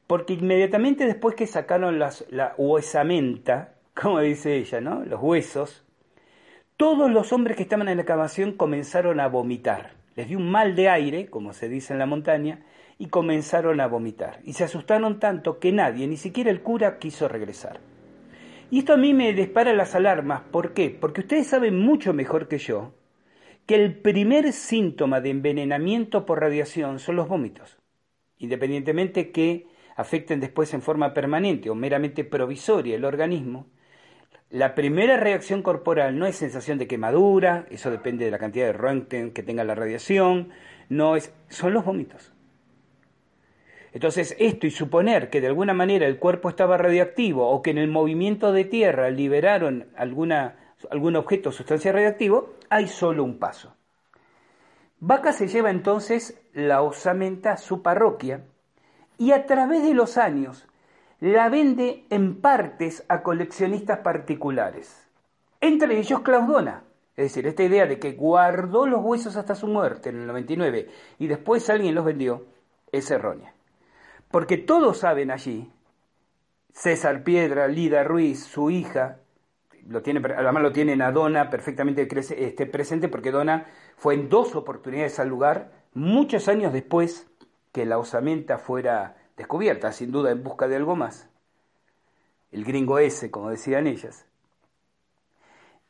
Porque inmediatamente después que sacaron las, la huesamenta, como dice ella, ¿no? Los huesos, todos los hombres que estaban en la excavación comenzaron a vomitar. Les dio un mal de aire, como se dice en la montaña, y comenzaron a vomitar. Y se asustaron tanto que nadie, ni siquiera el cura, quiso regresar. Y esto a mí me dispara las alarmas. ¿Por qué? Porque ustedes saben mucho mejor que yo que el primer síntoma de envenenamiento por radiación son los vómitos. Independientemente que afecten después en forma permanente o meramente provisoria el organismo, la primera reacción corporal no es sensación de quemadura, eso depende de la cantidad de Röntgen que tenga la radiación, no es, son los vómitos. Entonces, esto y suponer que de alguna manera el cuerpo estaba radiactivo o que en el movimiento de tierra liberaron alguna, algún objeto o sustancia radiactivo, hay solo un paso. Vaca se lleva entonces la osamenta a su parroquia y a través de los años la vende en partes a coleccionistas particulares, entre ellos Claudona. Es decir, esta idea de que guardó los huesos hasta su muerte en el 99 y después alguien los vendió es errónea. Porque todos saben allí, César Piedra, Lida Ruiz, su hija, lo tiene, además lo tienen a Dona perfectamente este, presente porque Dona fue en dos oportunidades al lugar, muchos años después que la osamenta fuera descubierta, sin duda en busca de algo más. El gringo ese, como decían ellas.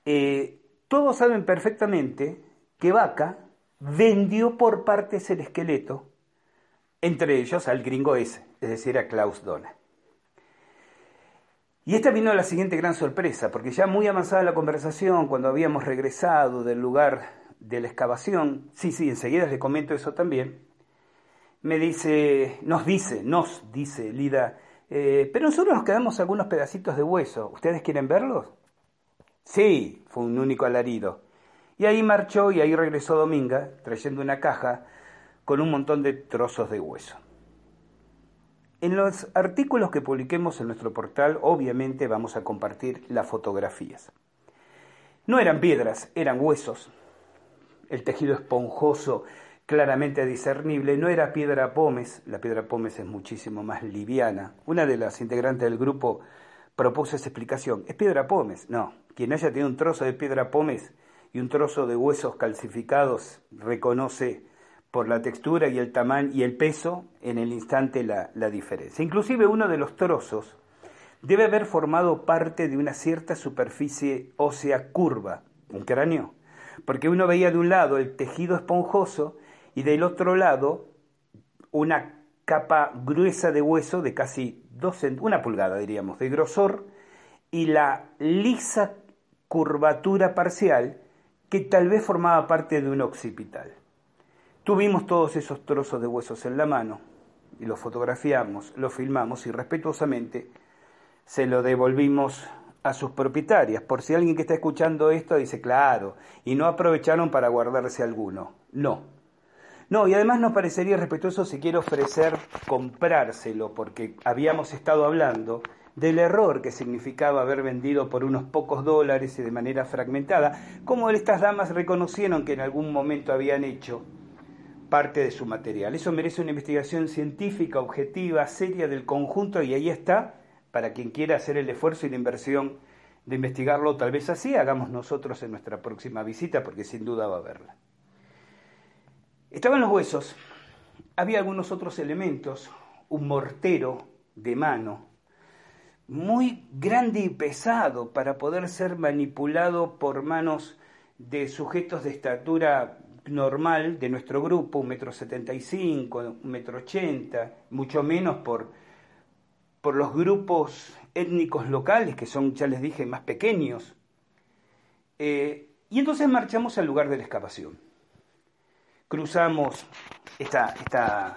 Eh, todos saben perfectamente que Vaca vendió por partes el esqueleto entre ellos al gringo ese, es decir, a Klaus Dona. Y esta vino la siguiente gran sorpresa, porque ya muy avanzada la conversación, cuando habíamos regresado del lugar de la excavación, sí, sí, enseguida les comento eso también, me dice, nos dice, nos dice Lida, eh, pero nosotros nos quedamos algunos pedacitos de hueso, ¿ustedes quieren verlos? Sí, fue un único alarido. Y ahí marchó y ahí regresó Dominga, trayendo una caja con un montón de trozos de hueso. En los artículos que publiquemos en nuestro portal, obviamente vamos a compartir las fotografías. No eran piedras, eran huesos. El tejido esponjoso, claramente discernible, no era piedra pómez, la piedra pómez es muchísimo más liviana. Una de las integrantes del grupo propuso esa explicación. ¿Es piedra pómez? No. Quien haya tenido un trozo de piedra pómez y un trozo de huesos calcificados reconoce por la textura y el tamaño y el peso en el instante la, la diferencia. Inclusive uno de los trozos debe haber formado parte de una cierta superficie ósea curva, un cráneo, porque uno veía de un lado el tejido esponjoso y del otro lado una capa gruesa de hueso de casi dos, una pulgada, diríamos, de grosor y la lisa curvatura parcial que tal vez formaba parte de un occipital. Tuvimos todos esos trozos de huesos en la mano y los fotografiamos, los filmamos y respetuosamente se lo devolvimos a sus propietarias. Por si alguien que está escuchando esto dice, claro, y no aprovecharon para guardarse alguno. No. No, y además nos parecería respetuoso si quiere ofrecer comprárselo, porque habíamos estado hablando del error que significaba haber vendido por unos pocos dólares y de manera fragmentada, como estas damas reconocieron que en algún momento habían hecho parte de su material. Eso merece una investigación científica, objetiva, seria del conjunto y ahí está, para quien quiera hacer el esfuerzo y la inversión de investigarlo, tal vez así, hagamos nosotros en nuestra próxima visita, porque sin duda va a haberla. Estaban los huesos había algunos otros elementos, un mortero de mano, muy grande y pesado para poder ser manipulado por manos de sujetos de estatura normal de nuestro grupo, un metro setenta y cinco, un metro ochenta, mucho menos por, por los grupos étnicos locales, que son, ya les dije, más pequeños. Eh, y entonces marchamos al lugar de la excavación. Cruzamos esta, esta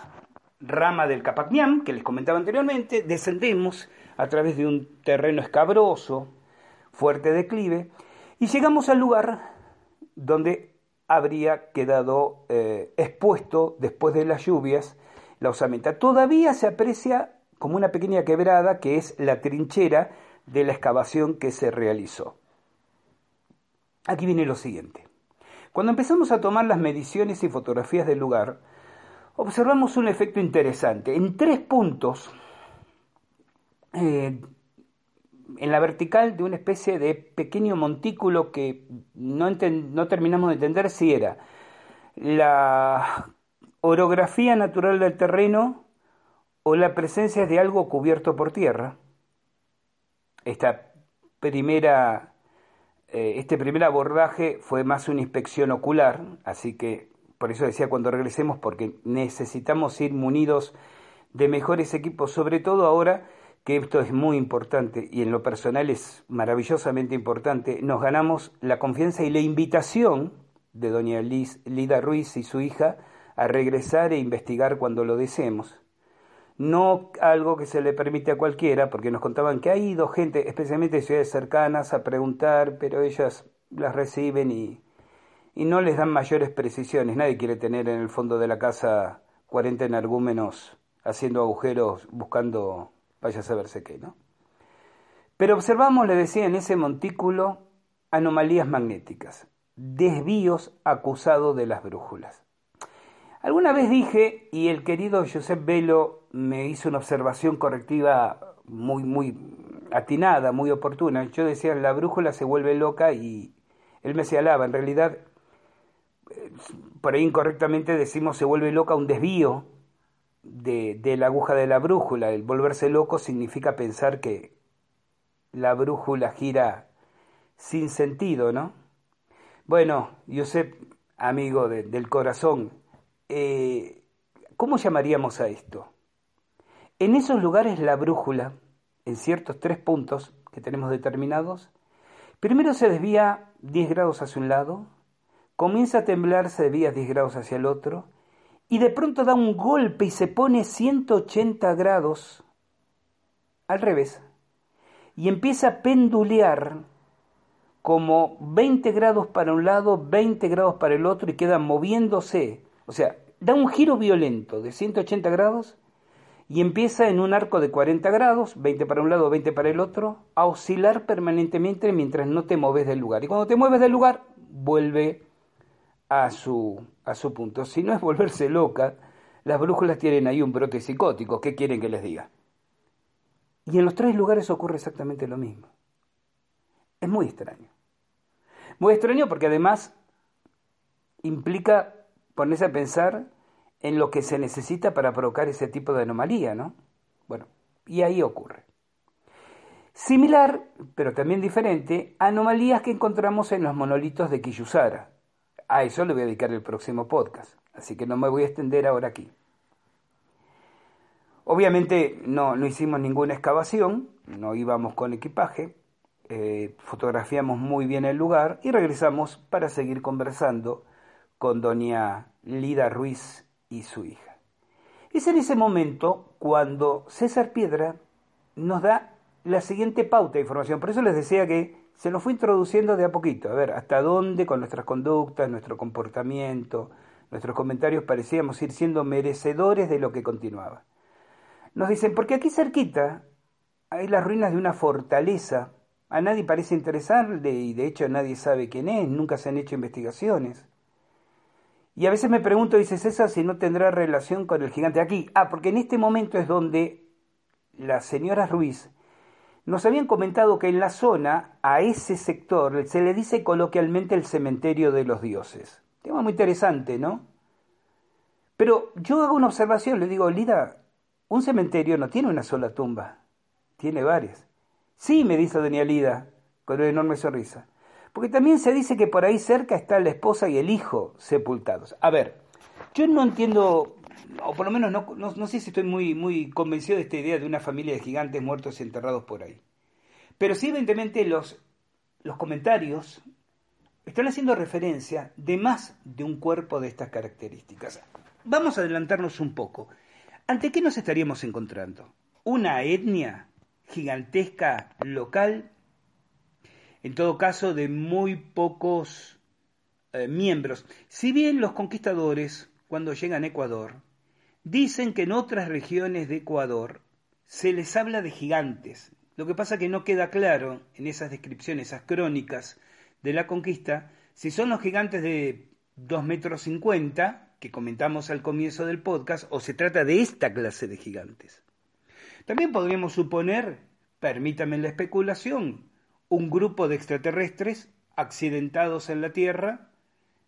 rama del Capacmiam, que les comentaba anteriormente, descendemos a través de un terreno escabroso, fuerte declive, y llegamos al lugar donde habría quedado eh, expuesto después de las lluvias la osamenta. Todavía se aprecia como una pequeña quebrada que es la trinchera de la excavación que se realizó. Aquí viene lo siguiente. Cuando empezamos a tomar las mediciones y fotografías del lugar, observamos un efecto interesante. En tres puntos, eh, en la vertical de una especie de pequeño montículo que no, no terminamos de entender si era la orografía natural del terreno o la presencia de algo cubierto por tierra. Esta primera, eh, este primer abordaje fue más una inspección ocular, así que por eso decía cuando regresemos, porque necesitamos ir munidos de mejores equipos, sobre todo ahora que esto es muy importante y en lo personal es maravillosamente importante, nos ganamos la confianza y la invitación de doña Liz, Lida Ruiz y su hija a regresar e investigar cuando lo deseemos. No algo que se le permite a cualquiera, porque nos contaban que ha ido gente, especialmente de ciudades cercanas, a preguntar, pero ellas las reciben y, y no les dan mayores precisiones. Nadie quiere tener en el fondo de la casa 40 energúmenos haciendo agujeros buscando vaya a saberse qué, ¿no? Pero observamos, le decía, en ese montículo anomalías magnéticas, desvíos acusados de las brújulas. Alguna vez dije, y el querido Josep Velo me hizo una observación correctiva muy, muy atinada, muy oportuna. Yo decía, la brújula se vuelve loca y él me señalaba, en realidad, eh, por ahí incorrectamente decimos se vuelve loca un desvío de, la aguja de la brújula. El volverse loco significa pensar que la brújula gira sin sentido, ¿no? Bueno, Josep, amigo del corazón, eh, ¿cómo llamaríamos a esto? En esos lugares la brújula, en ciertos tres puntos que tenemos determinados, primero se desvía 10 grados hacia un lado, comienza a temblar, se desvía 10 grados hacia el otro, y de pronto da un golpe y se pone 180 grados al revés y empieza a pendulear como 20 grados para un lado, 20 grados para el otro y queda moviéndose. O sea, da un giro violento de 180 grados y empieza en un arco de 40 grados, 20 para un lado, 20 para el otro, a oscilar permanentemente mientras no te mueves del lugar. Y cuando te mueves del lugar, vuelve a su, a su punto. Si no es volverse loca, las brújulas tienen ahí un brote psicótico. ¿Qué quieren que les diga? Y en los tres lugares ocurre exactamente lo mismo. Es muy extraño. Muy extraño porque además implica ponerse a pensar en lo que se necesita para provocar ese tipo de anomalía, ¿no? Bueno, y ahí ocurre. Similar, pero también diferente, anomalías que encontramos en los monolitos de Kiyusara, a eso le voy a dedicar el próximo podcast, así que no me voy a extender ahora aquí. Obviamente no, no hicimos ninguna excavación, no íbamos con equipaje, eh, fotografiamos muy bien el lugar y regresamos para seguir conversando con doña Lida Ruiz y su hija. Es en ese momento cuando César Piedra nos da la siguiente pauta de información. Por eso les decía que se nos fue introduciendo de a poquito, a ver, hasta dónde con nuestras conductas, nuestro comportamiento, nuestros comentarios parecíamos ir siendo merecedores de lo que continuaba. Nos dicen, porque aquí cerquita hay las ruinas de una fortaleza, a nadie parece interesarle y de hecho nadie sabe quién es, nunca se han hecho investigaciones. Y a veces me pregunto, dice César, si no tendrá relación con el gigante aquí. Ah, porque en este momento es donde la señora Ruiz nos habían comentado que en la zona, a ese sector, se le dice coloquialmente el cementerio de los dioses. Tema muy interesante, ¿no? Pero yo hago una observación, le digo, Lida, un cementerio no tiene una sola tumba, tiene varias. Sí, me dice doña Lida, con una enorme sonrisa. Porque también se dice que por ahí cerca está la esposa y el hijo sepultados. A ver, yo no entiendo, o por lo menos no, no, sé si estoy muy, muy convencido de esta idea de una familia de gigantes muertos y enterrados por ahí. Pero sí, evidentemente, los, los comentarios están haciendo referencia de más de un cuerpo de estas características. Vamos a adelantarnos un poco. ¿Ante qué nos estaríamos encontrando? ¿Una etnia gigantesca local en todo caso de muy pocos eh, miembros. Si bien los conquistadores, cuando llegan a Ecuador, dicen que en otras regiones de Ecuador se les habla de gigantes. Lo que pasa que no queda claro en esas descripciones, esas crónicas de la conquista, si son los gigantes de 2 metros 50 que comentamos al comienzo del podcast o se trata de esta clase de gigantes. También podríamos suponer, permítame la especulación, un grupo de extraterrestres accidentados en la Tierra,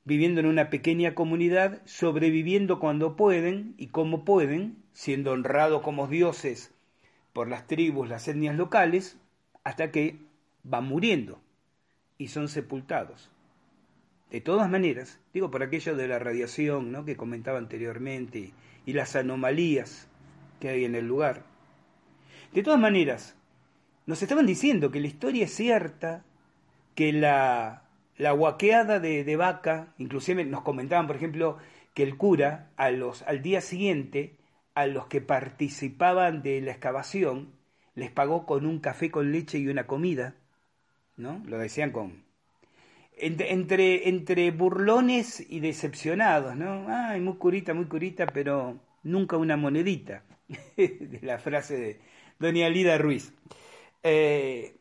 viviendo en una pequeña comunidad, sobreviviendo cuando pueden y como pueden, siendo honrados como dioses por las tribus, las etnias locales, hasta que van muriendo y son sepultados. De todas maneras, digo por aquello de la radiación ¿no? que comentaba anteriormente y las anomalías que hay en el lugar. De todas maneras, nos estaban diciendo que la historia es cierta, que la, la guaqueada de, vaca, inclusive nos comentaban, por ejemplo, que el cura al día siguiente, a los que participaban de la excavación, les pagó con un café con leche y una comida, ¿no? Lo decían con... Entre, entre, burlones y decepcionados, ¿no? Ay, muy curita, muy curita, pero nunca una monedita, de la frase de doña Lida Ruiz. Eh,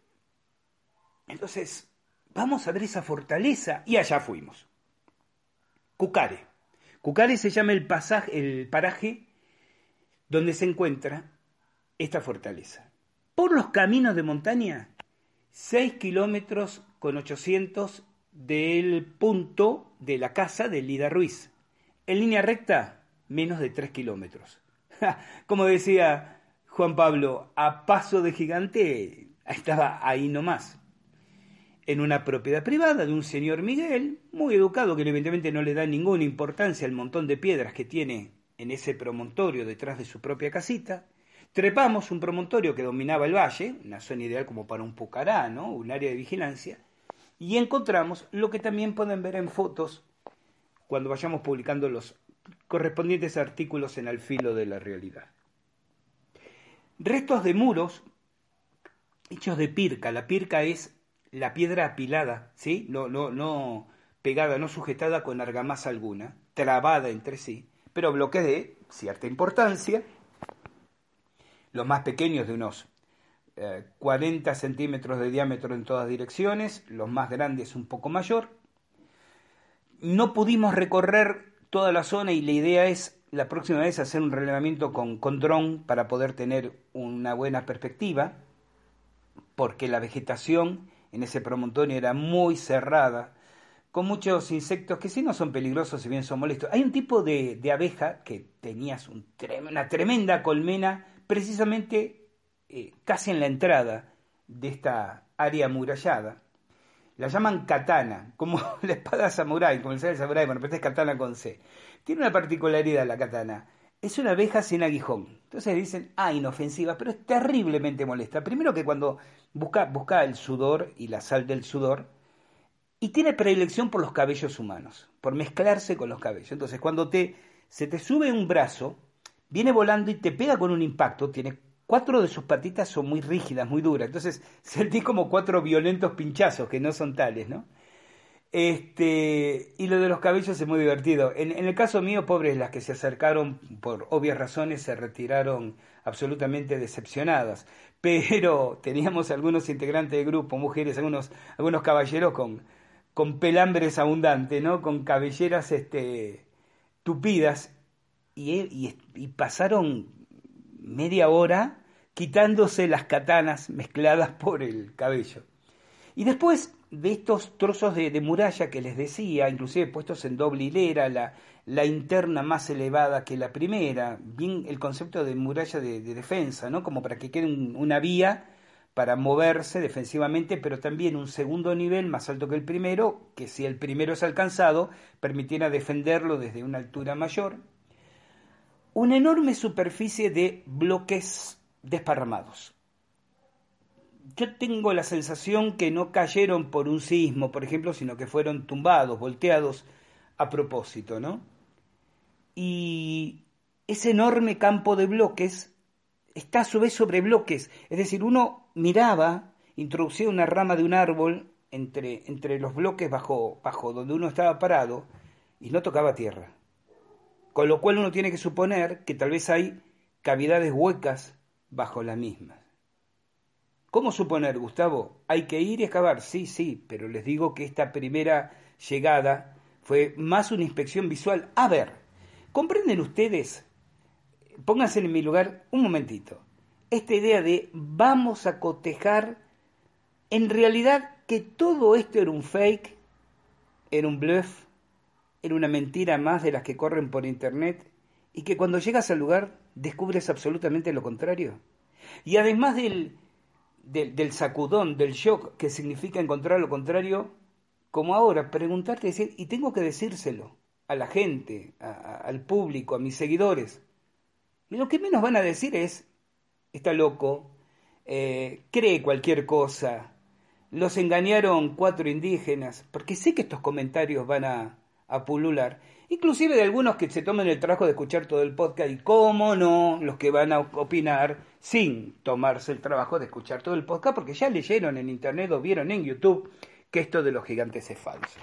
entonces, vamos a ver esa fortaleza y allá fuimos. Cucare. Cucare se llama el, pasaje, el paraje donde se encuentra esta fortaleza. Por los caminos de montaña, 6 kilómetros con 800 del punto de la casa de Lida Ruiz. En línea recta, menos de 3 kilómetros. Como decía Juan Pablo, a paso de gigante, estaba ahí nomás. En una propiedad privada de un señor Miguel, muy educado, que evidentemente no le da ninguna importancia al montón de piedras que tiene en ese promontorio detrás de su propia casita. Trepamos un promontorio que dominaba el valle, una zona ideal como para un pucará, ¿no? un área de vigilancia, y encontramos lo que también pueden ver en fotos cuando vayamos publicando los correspondientes artículos en Al filo de la realidad. Restos de muros hechos de pirca. La pirca es la piedra apilada, ¿sí? No, no, no pegada, no sujetada con argamasa alguna, trabada entre sí, pero bloques de cierta importancia. Los más pequeños de unos 40 eh, centímetros de diámetro en todas direcciones, los más grandes un poco mayor. No pudimos recorrer toda la zona y la idea es la próxima vez hacer un relevamiento con, dron para poder tener una buena perspectiva, porque la vegetación en ese promontorio era muy cerrada, con muchos insectos que sí no son peligrosos, si bien son molestos. Hay un tipo de, abeja que tenía una tremenda colmena precisamente eh, casi en la entrada de esta área amurallada. La llaman katana, como la espada samurai, como el samurai, bueno, pero es katana con C. Tiene una particularidad la katana. Es una abeja sin aguijón. Entonces dicen, ah, inofensiva, pero es terriblemente molesta. Primero que cuando busca, busca el sudor y la sal del sudor, y tiene predilección por los cabellos humanos, por mezclarse con los cabellos. Entonces, cuando te, se te sube un brazo, viene volando y te pega con un impacto, tiene cuatro de sus patitas son muy rígidas, muy duras. Entonces, sentís como cuatro violentos pinchazos que no son tales, ¿no? Este, y lo de los cabellos es muy divertido. En, el caso mío, pobres, las que se acercaron por obvias razones se retiraron absolutamente decepcionadas. Pero teníamos algunos integrantes del grupo, mujeres, algunos, algunos caballeros con, con pelambres abundantes, ¿no? Con cabelleras este, tupidas. Y, y pasaron media hora quitándose las katanas mezcladas por el cabello. Y después de estos trozos de, muralla que les decía, inclusive puestos en doble hilera, la, la, interna más elevada que la primera, bien el concepto de muralla de, defensa, ¿no? Como para que quede una vía para moverse defensivamente, pero también un segundo nivel más alto que el primero, que si el primero es alcanzado, permitiera defenderlo desde una altura mayor. Una enorme superficie de bloques desparramados yo tengo la sensación que no cayeron por un sismo, por ejemplo, sino que fueron tumbados, volteados a propósito, ¿no? Y ese enorme campo de bloques está a su vez sobre bloques, es decir, uno miraba, introducía una rama de un árbol entre, entre los bloques bajo, bajo donde uno estaba parado y no tocaba tierra. Con lo cual uno tiene que suponer que tal vez hay cavidades huecas bajo la misma. ¿Cómo suponer, Gustavo? Hay que ir y excavar, sí, sí, pero les digo que esta primera llegada fue más una inspección visual. A ver, ¿comprenden ustedes? Pónganse en mi lugar un momentito. Esta idea de vamos a cotejar, en realidad que todo esto era un fake, era un bluff, era una mentira más de las que corren por internet y que cuando llegas al lugar descubres absolutamente lo contrario. Y además del del, sacudón, del shock que significa encontrar lo contrario, como ahora, preguntarte y decir, y tengo que decírselo a la gente, al público, a mis seguidores. Y lo que menos van a decir es, está loco, eh, cree cualquier cosa, los engañaron cuatro indígenas, porque sé que estos comentarios van a, a pulular inclusive de algunos que se tomen el trabajo de escuchar todo el podcast y cómo no, los que van a opinar sin tomarse el trabajo de escuchar todo el podcast porque ya leyeron en internet o vieron en YouTube que esto de los gigantes es falso.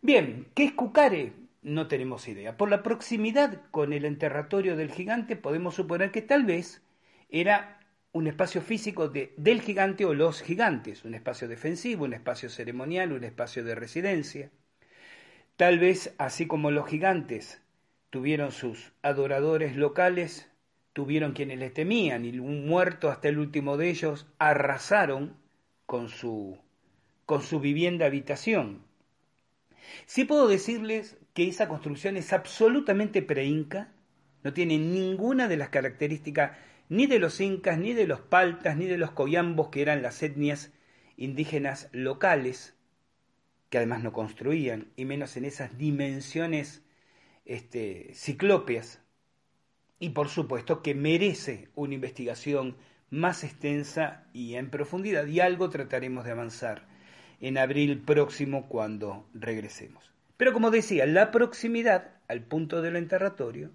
Bien, ¿qué es Cucare? No tenemos idea. Por la proximidad con el enterratorio del gigante podemos suponer que tal vez era un espacio físico de, del gigante o los gigantes, un espacio defensivo, un espacio ceremonial, un espacio de residencia. Tal vez así como los gigantes tuvieron sus adoradores locales, tuvieron quienes les temían y un muerto hasta el último de ellos arrasaron con su, con su vivienda habitación. Sí puedo decirles que esa construcción es absolutamente preinca, no tiene ninguna de las características ni de los incas, ni de los paltas, ni de los coyambos, que eran las etnias indígenas locales que además no construían, y menos en esas dimensiones este, ciclópeas, y por supuesto que merece una investigación más extensa y en profundidad, y algo trataremos de avanzar en abril próximo cuando regresemos. Pero como decía, la proximidad al punto del enterratorio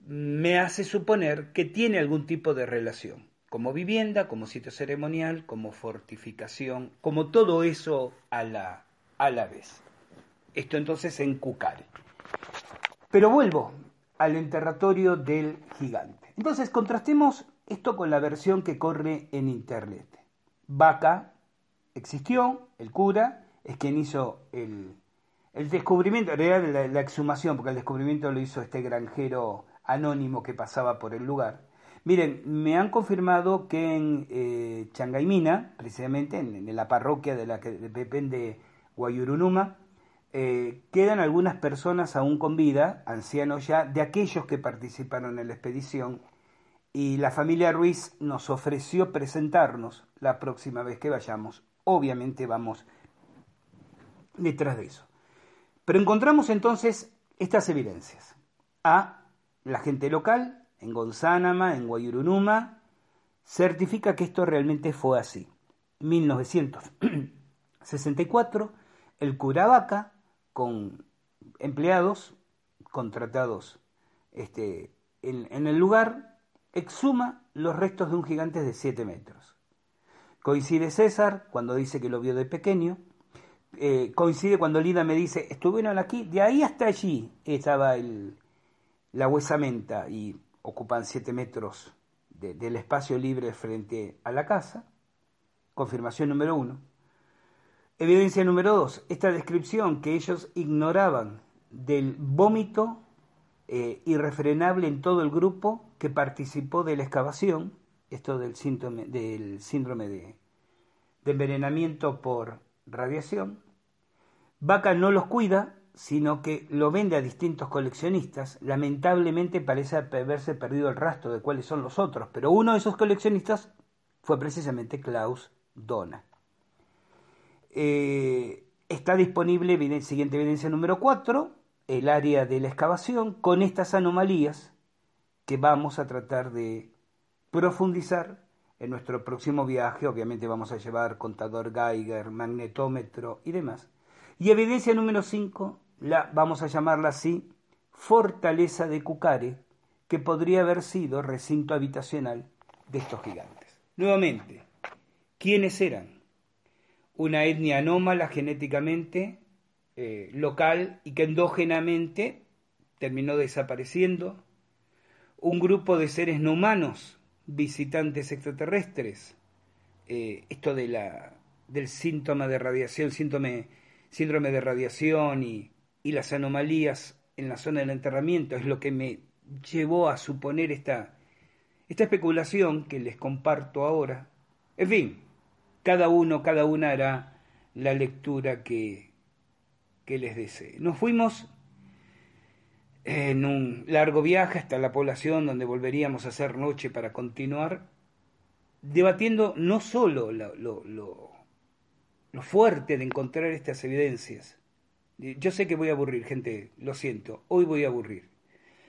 me hace suponer que tiene algún tipo de relación como vivienda, como sitio ceremonial, como fortificación, como todo eso a la, a la vez. Esto entonces en Cucare. Pero vuelvo al enterratorio del gigante. Entonces contrastemos esto con la versión que corre en internet. Vaca existió, el cura es quien hizo el, el descubrimiento, en realidad la exhumación, porque el descubrimiento lo hizo este granjero anónimo que pasaba por el lugar Miren, me han confirmado que en eh, Changaimina, precisamente en, la parroquia de la que depende Guayurunuma, eh, quedan algunas personas aún con vida, ancianos ya, de aquellos que participaron en la expedición, y la familia Ruiz nos ofreció presentarnos la próxima vez que vayamos. Obviamente vamos detrás de eso. Pero encontramos entonces estas evidencias. A, la gente local, en Gonzánama, en Guayurunuma, certifica que esto realmente fue así. 1964, el Curavaca, con empleados contratados este, en, el lugar, exhuma los restos de un gigante de 7 metros. Coincide César cuando dice que lo vio de pequeño. Eh, coincide cuando Lida me dice, estuvieron aquí, de ahí hasta allí estaba el, la huesamenta y ocupan 7 metros del espacio libre frente a la casa. Confirmación número uno. Evidencia número dos, esta descripción que ellos ignoraban del vómito eh, irrefrenable en todo el grupo que participó de la excavación, esto del síndrome, del síndrome de envenenamiento por radiación. Vaca no los cuida, sino que lo vende a distintos coleccionistas. Lamentablemente parece haberse perdido el rastro de cuáles son los otros, pero uno de esos coleccionistas fue precisamente Klaus Dona. Eh, está disponible, siguiente evidencia número 4, el área de la excavación con estas anomalías que vamos a tratar de profundizar en nuestro próximo viaje. Obviamente vamos a llevar contador Geiger, magnetómetro y demás. Y evidencia número 5, la, vamos a llamarla así, fortaleza de Cucare, que podría haber sido recinto habitacional de estos gigantes. Nuevamente, ¿quiénes eran? Una etnia anómala genéticamente, eh, local y que endógenamente terminó desapareciendo. Un grupo de seres no humanos, visitantes extraterrestres. Eh, esto de la, del síntoma de radiación, síndrome de radiación y, y las anomalías en la zona del enterramiento es lo que me llevó a suponer esta, esta especulación que les comparto ahora. En fin, cada uno, cada una hará la lectura que, que les desee. Nos fuimos en un largo viaje hasta la población donde volveríamos a hacer noche para continuar, debatiendo no solo lo, lo, lo, lo fuerte de encontrar estas evidencias, yo sé que voy a aburrir, gente, lo siento, hoy voy a aburrir.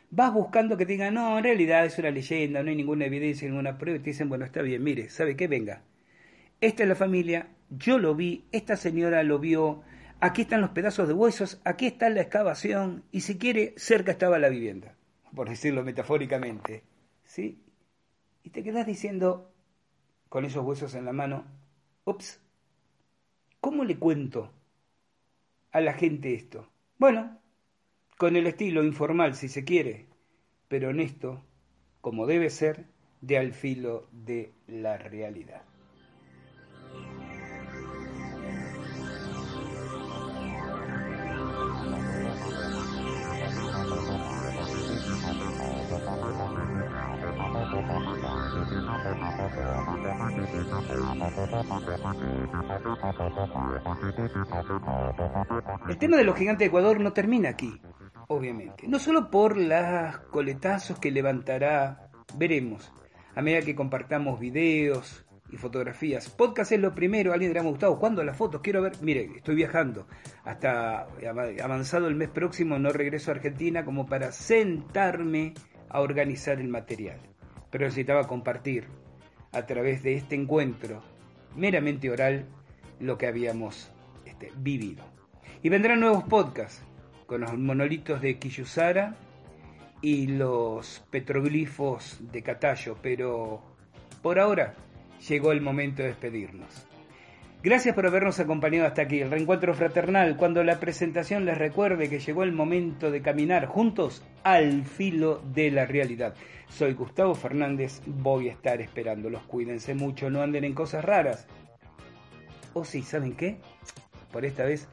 Vas buscando que te digan, no, en realidad es una leyenda, no hay ninguna evidencia, ninguna prueba, y te dicen, bueno, está bien, mire, ¿sabe qué? Venga. Esta es la familia, yo lo vi, esta señora lo vio, aquí están los pedazos de huesos, aquí está la excavación, y si quiere, cerca estaba la vivienda, por decirlo metafóricamente. ¿Sí? Y te quedas diciendo, con esos huesos en la mano, ups, ¿cómo le cuento a la gente esto? Bueno, con el estilo informal si se quiere, pero honesto, como debe ser, de al filo de la realidad. El tema de los gigantes de Ecuador no termina aquí, obviamente. No solo por los coletazos que levantará, veremos, a medida que compartamos videos y fotografías. Podcast es lo primero, alguien ha gustado. ¿Cuándo las fotos? Quiero ver. Mire, estoy viajando. Hasta avanzado el mes próximo no regreso a Argentina como para sentarme a organizar el material. Pero necesitaba compartir a través de este encuentro meramente oral lo que habíamos este, vivido. Y vendrán nuevos podcasts con los monolitos de Kiyusara y los petroglifos de Catayo, pero por ahora llegó el momento de despedirnos. Gracias por habernos acompañado hasta aquí, el reencuentro fraternal, cuando la presentación les recuerde que llegó el momento de caminar juntos al filo de la realidad. Soy Gustavo Fernández, voy a estar esperándolos, cuídense mucho, no anden en cosas raras. O sí, ¿saben qué? Por esta vez,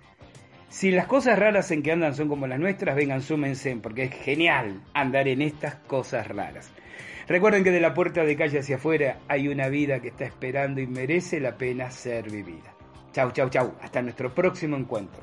si las cosas raras en que andan son como las nuestras, vengan, súmense, porque es genial andar en estas cosas raras. Recuerden que de la puerta de calle hacia afuera hay una vida que está esperando y merece la pena ser vivida. Chau, chau, chau. Hasta nuestro próximo encuentro.